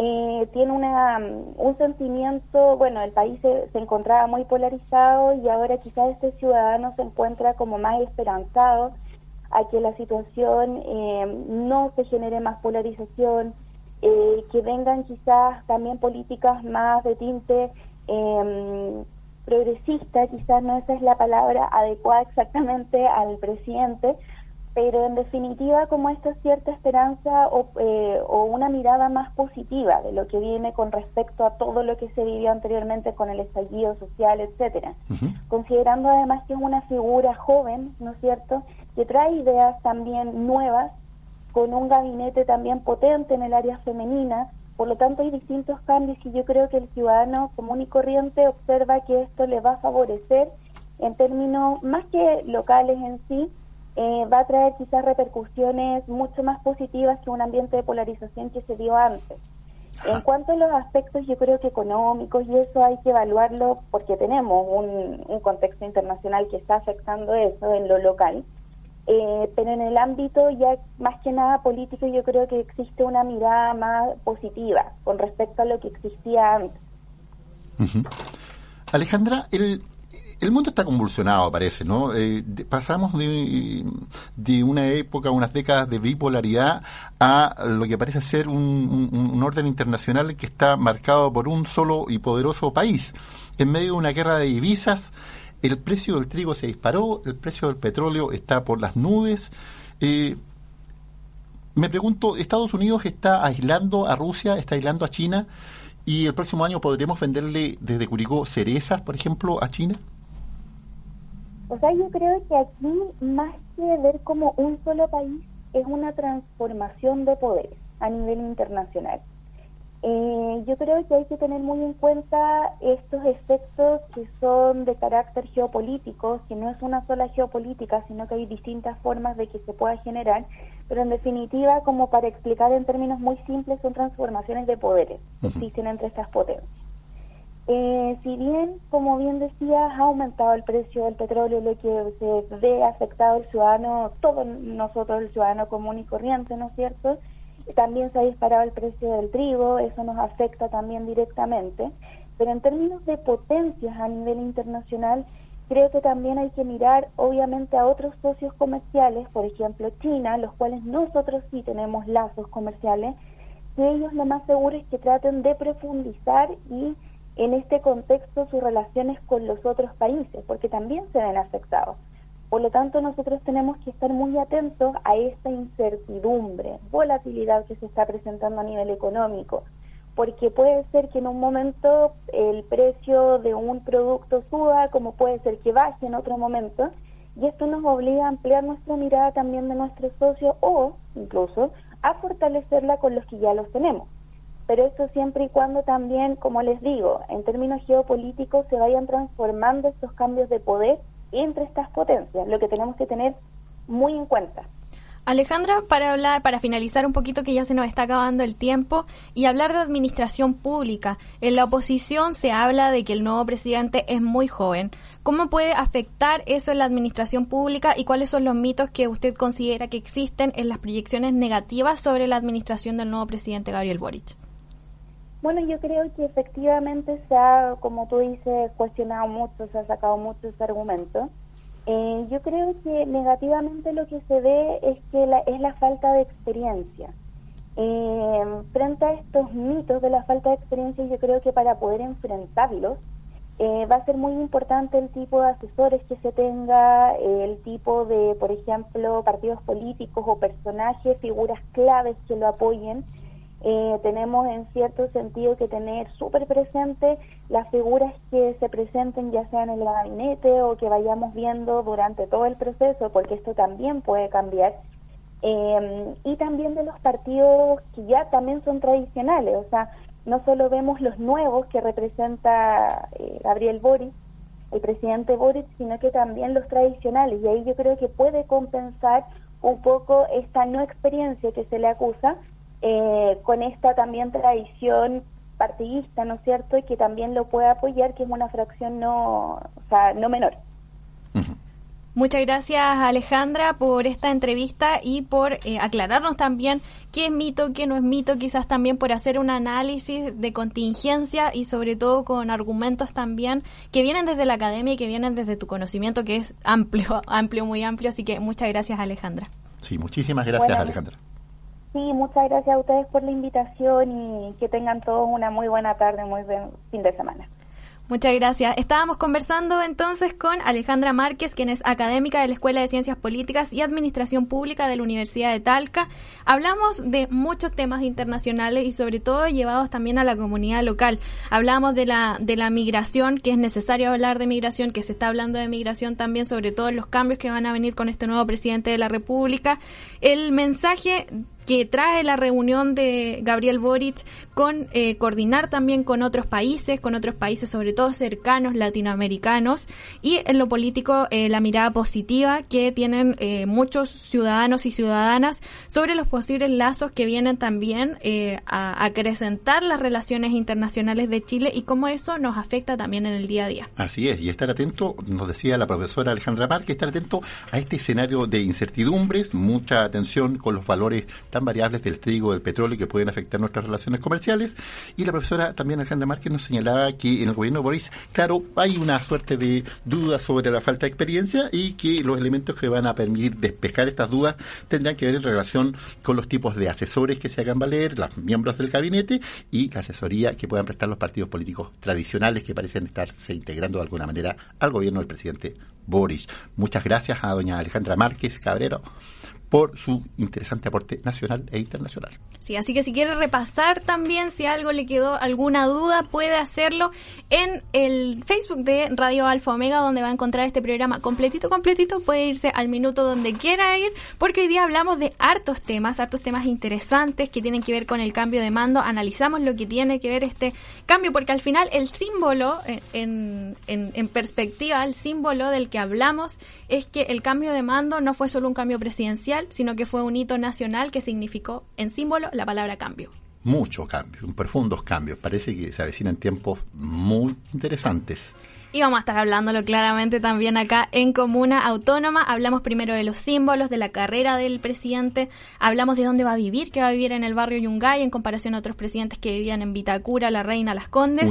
eh, tiene una, un sentimiento, bueno, el país se, encontraba muy polarizado y ahora quizás este ciudadano se encuentra como más esperanzado a que la situación eh, no se genere más polarización, eh, que vengan quizás también políticas más de tinte em, progresista, quizás no esa es la palabra adecuada exactamente al presidente, pero en definitiva como esta cierta esperanza eh, o, una mirada más positiva de lo que viene con respecto a todo lo que se vivió anteriormente con el estallido social, etcétera. Considerando además que es una figura joven, ¿no es cierto?, que trae ideas también nuevas, con un gabinete también potente en el área femenina, por lo tanto hay distintos cambios y yo creo que el ciudadano común y corriente observa que esto le va a favorecer en términos más que locales en sí, eh, va a traer quizás repercusiones mucho más positivas que un ambiente de polarización que se dio antes. En cuanto a los aspectos, yo creo que económicos y eso hay que evaluarlo porque tenemos un, contexto internacional que está afectando eso en lo local. Eh, pero en el ámbito ya más que nada político yo creo que existe una mirada más positiva con respecto a lo que existía antes. Alejandra, el, el mundo está convulsionado, parece, ¿no? Eh, pasamos de, una época, unas décadas de bipolaridad a lo que parece ser un, orden internacional que está marcado por un solo y poderoso país. En medio de una guerra de divisas, el precio del trigo se disparó, el precio del petróleo está por las nubes. Eh, me pregunto, ¿Estados Unidos está aislando a Rusia, está aislando a China? ¿Y el próximo año podremos venderle desde Curicó cerezas, por ejemplo, a China? O sea, yo creo que aquí, más que ver como un solo país, es una transformación de poderes a nivel internacional. Eh, yo creo que hay que tener muy en cuenta estos efectos que son de carácter geopolítico, que no es una sola geopolítica, sino que hay distintas formas de que se pueda generar, pero en definitiva, como para explicar en términos muy simples, son transformaciones de poderes que existen entre estas potencias. Eh, si bien, como bien decías, ha aumentado el precio del petróleo, lo que se ve afectado al ciudadano, todos nosotros, el ciudadano común y corriente, ¿no es cierto? También se ha disparado el precio del trigo, eso nos afecta también directamente. Pero en términos de potencias a nivel internacional, creo que también hay que mirar, obviamente, a otros socios comerciales, por ejemplo, China, los cuales nosotros sí tenemos lazos comerciales, que ellos lo más seguro es que traten de profundizar y en este contexto sus relaciones con los otros países, porque también se ven afectados. Por lo tanto, nosotros tenemos que estar muy atentos a esta incertidumbre, volatilidad que se está presentando a nivel económico, porque puede ser que en un momento el precio de un producto suba, como puede ser que baje en otro momento, y esto nos obliga a ampliar nuestra mirada también de nuestros socios o incluso a fortalecerla con los que ya los tenemos. Pero esto siempre y cuando también, como les digo, en términos geopolíticos se vayan transformando estos cambios de poder entre estas potencias, lo que tenemos que tener muy en cuenta. Alejandra, para hablar, para finalizar un poquito que ya se nos está acabando el tiempo y hablar de administración pública. En la oposición se habla de que el nuevo presidente es muy joven. ¿Cómo puede afectar eso en la administración pública y cuáles son los mitos que usted considera que existen en las proyecciones negativas sobre la administración del nuevo presidente Gabriel Boric? Bueno, yo creo que efectivamente se ha, como tú dices, cuestionado mucho, se ha sacado muchos argumentos. Eh, yo creo que negativamente lo que se ve es que la, es la falta de experiencia. Eh, frente a estos mitos de la falta de experiencia, yo creo que para poder enfrentarlos eh, va a ser muy importante el tipo de asesores que se tenga, el tipo de, por ejemplo, partidos políticos o personajes, figuras claves que lo apoyen eh, tenemos en cierto sentido que tener súper presente las figuras que se presenten ya sea en el gabinete o que vayamos viendo durante todo el proceso, porque esto también puede cambiar. Eh, y también de los partidos que ya también son tradicionales, o sea, no solo vemos los nuevos que representa eh, Gabriel Boris, el presidente Boris, sino que también los tradicionales, y ahí yo creo que puede compensar un poco esta no experiencia que se le acusa, eh, con esta también tradición partidista, ¿no es cierto? Y que también lo puede apoyar, que es una fracción no, o sea, no menor. Muchas gracias Alejandra por esta entrevista y por eh, aclararnos también qué es mito, qué no es mito, quizás también por hacer un análisis de contingencia y sobre todo con argumentos también que vienen desde la academia y que vienen desde tu conocimiento que es amplio, amplio, muy amplio. Así que muchas gracias Alejandra. Sí, muchísimas gracias Alejandra. Sí, muchas gracias a ustedes por la invitación y que tengan todos una muy buena tarde, muy buen fin de semana. Muchas gracias. Estábamos conversando entonces con Alejandra Márquez, quien es académica de la Escuela de Ciencias Políticas y Administración Pública de la Universidad de Talca. Hablamos de muchos temas internacionales y sobre todo llevados también a la comunidad local. Hablamos de la, de la migración, que es necesario hablar de migración, que se está hablando de migración también, sobre todo los cambios que van a venir con este nuevo presidente de la República. El mensaje que trae la reunión de Gabriel Boric con eh, coordinar también con otros países, con otros países sobre todo cercanos latinoamericanos y en lo político eh, la mirada positiva que tienen eh, muchos ciudadanos y ciudadanas sobre los posibles lazos que vienen también a acrecentar las relaciones internacionales de Chile y cómo eso nos afecta también en el día a día. Así es, y estar atento, nos decía la profesora Alejandra Márquez, estar atento a este escenario de incertidumbres, mucha atención con los valores variables del trigo, del petróleo que pueden afectar nuestras relaciones comerciales. Y la profesora también Alejandra Márquez nos señalaba que en el gobierno de Boris, claro, hay una suerte de dudas sobre la falta de experiencia y que los elementos que van a permitir despejar estas dudas tendrán que ver en relación con los tipos de asesores que se hagan valer, los miembros del gabinete y la asesoría que puedan prestar los partidos políticos tradicionales que parecen estarse integrando de alguna manera al gobierno del presidente Boris. Muchas gracias a doña Alejandra Márquez Cabrero por su interesante aporte nacional e internacional. Sí, así que si quiere repasar también, si algo le quedó alguna duda, puede hacerlo en el Facebook de Radio Alfa Omega, donde va a encontrar este programa completito, completito. Puede irse al minuto donde quiera ir, porque hoy día hablamos de hartos temas, hartos temas interesantes que tienen que ver con el cambio de mando. Analizamos lo que tiene que ver este cambio, porque al final el símbolo, eh, en, en, en perspectiva, el símbolo del que hablamos es que el cambio de mando no fue solo un cambio presidencial, sino que fue un hito nacional que significó en símbolo la palabra cambio. Mucho cambio, profundos cambios. Parece que se avecinan tiempos muy interesantes. Y vamos a estar hablándolo claramente también acá en Comuna Autónoma. Hablamos primero de los símbolos, de la carrera del presidente, hablamos de dónde va a vivir, que va a vivir en el barrio Yungay en comparación a otros presidentes que vivían en Vitacura, La Reina, Las Condes.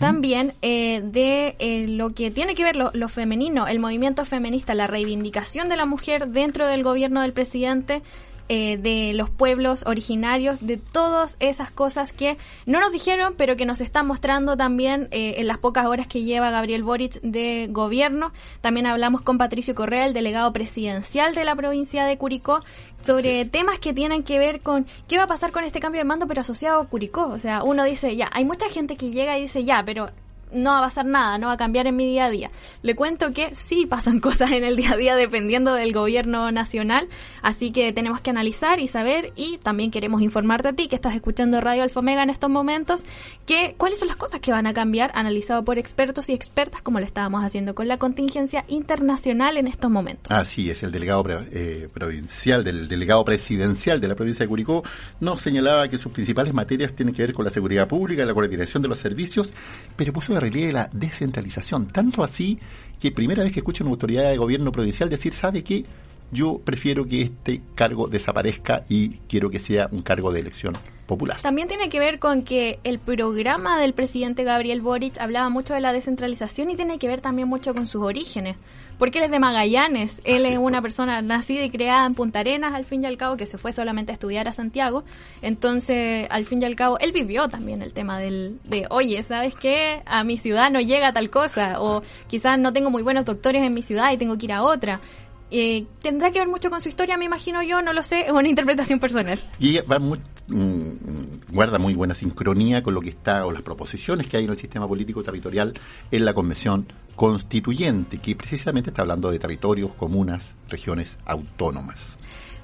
También eh, de eh, lo que tiene que ver lo, lo femenino, el movimiento feminista, la reivindicación de la mujer dentro del gobierno del presidente eh, de los pueblos originarios, de todas esas cosas que no nos dijeron, pero que nos están mostrando también eh, en las pocas horas que lleva Gabriel Boric de gobierno. También hablamos con Patricio Correa, el delegado presidencial de la provincia de Curicó, sobre temas que tienen que ver con qué va a pasar con este cambio de mando, pero asociado a Curicó. O sea, uno dice, ya, hay mucha gente que llega y dice, ya, pero no va a pasar nada, no va a cambiar en mi día a día. Le cuento que sí pasan cosas en el día a día dependiendo del gobierno nacional, así que tenemos que analizar y saber y también queremos informarte a ti que estás escuchando Radio Alfa Omega en estos momentos que cuáles son las cosas que van a cambiar analizado por expertos y expertas como lo estábamos haciendo con la contingencia internacional en estos momentos. Así es, el delegado eh, provincial, del delegado presidencial de la provincia de Curicó nos señalaba que sus principales materias tienen que ver con la seguridad pública, la coordinación de los servicios, pero puso de relieve la descentralización, tanto así que primera vez que escucha una autoridad de gobierno provincial decir, ¿sabe qué? Yo prefiero que este cargo desaparezca y quiero que sea un cargo de elección popular. También tiene que ver con que el programa del presidente Gabriel Boric hablaba mucho de la descentralización y tiene que ver también mucho con sus orígenes porque él es de Magallanes, él es una persona nacida y creada en Punta Arenas, al fin y al cabo, que se fue solamente a estudiar a Santiago, entonces, al fin y al cabo, él vivió también el tema del, de, oye, ¿sabes qué? A mi ciudad no llega tal cosa, o quizás no tengo muy buenos doctores en mi ciudad y tengo que ir a otra. Eh, tendrá que ver mucho con su historia, me imagino yo, no lo sé, es una interpretación personal. Y va muy, mm, guarda muy buena sincronía con lo que está, o las proposiciones que hay en el sistema político territorial en la Convención Constituyente, que precisamente está hablando de territorios, comunas, regiones autónomas.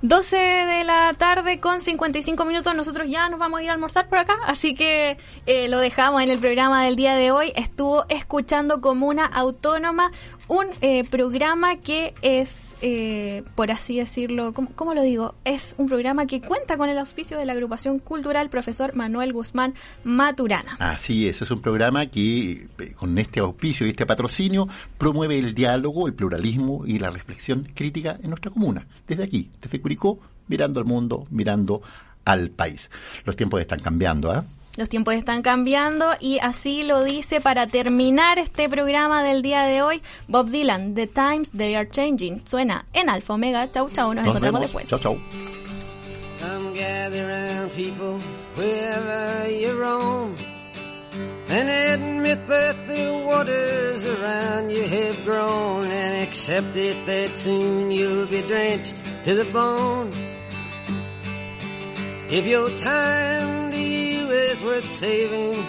12 de la tarde con 55 minutos, nosotros ya nos vamos a ir a almorzar por acá, así que eh, lo dejamos en el programa del día de hoy. Estuvo escuchando Comuna Autónoma, un eh, programa que es, eh, por así decirlo, ¿cómo, lo digo? Es un programa que cuenta con el auspicio de la agrupación cultural profesor Manuel Guzmán Maturana. Así es, es un programa que eh, con este auspicio y este patrocinio promueve el diálogo, el pluralismo y la reflexión crítica en nuestra comuna. Desde aquí, desde Curicó, mirando al mundo, mirando al país. Los tiempos están cambiando, ¿ah? Los tiempos están cambiando y así lo dice para terminar este programa del día de hoy Bob Dylan, The Times They Are Changing. Suena en Alfa Omega. Chau, chau. Nos, encontramos después. Chau, chau. Come gather around people wherever you roam and admit that the waters around you have grown and accept it that soon you'll be drenched to the bone. If your time is worth saving,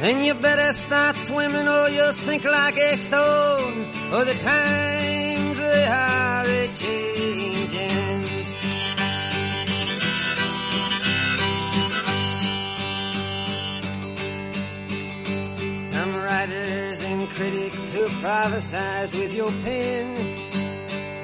then you better start swimming or you'll sink like a stone. Or the times they are a changing. Some writers and critics who prophesize with your pen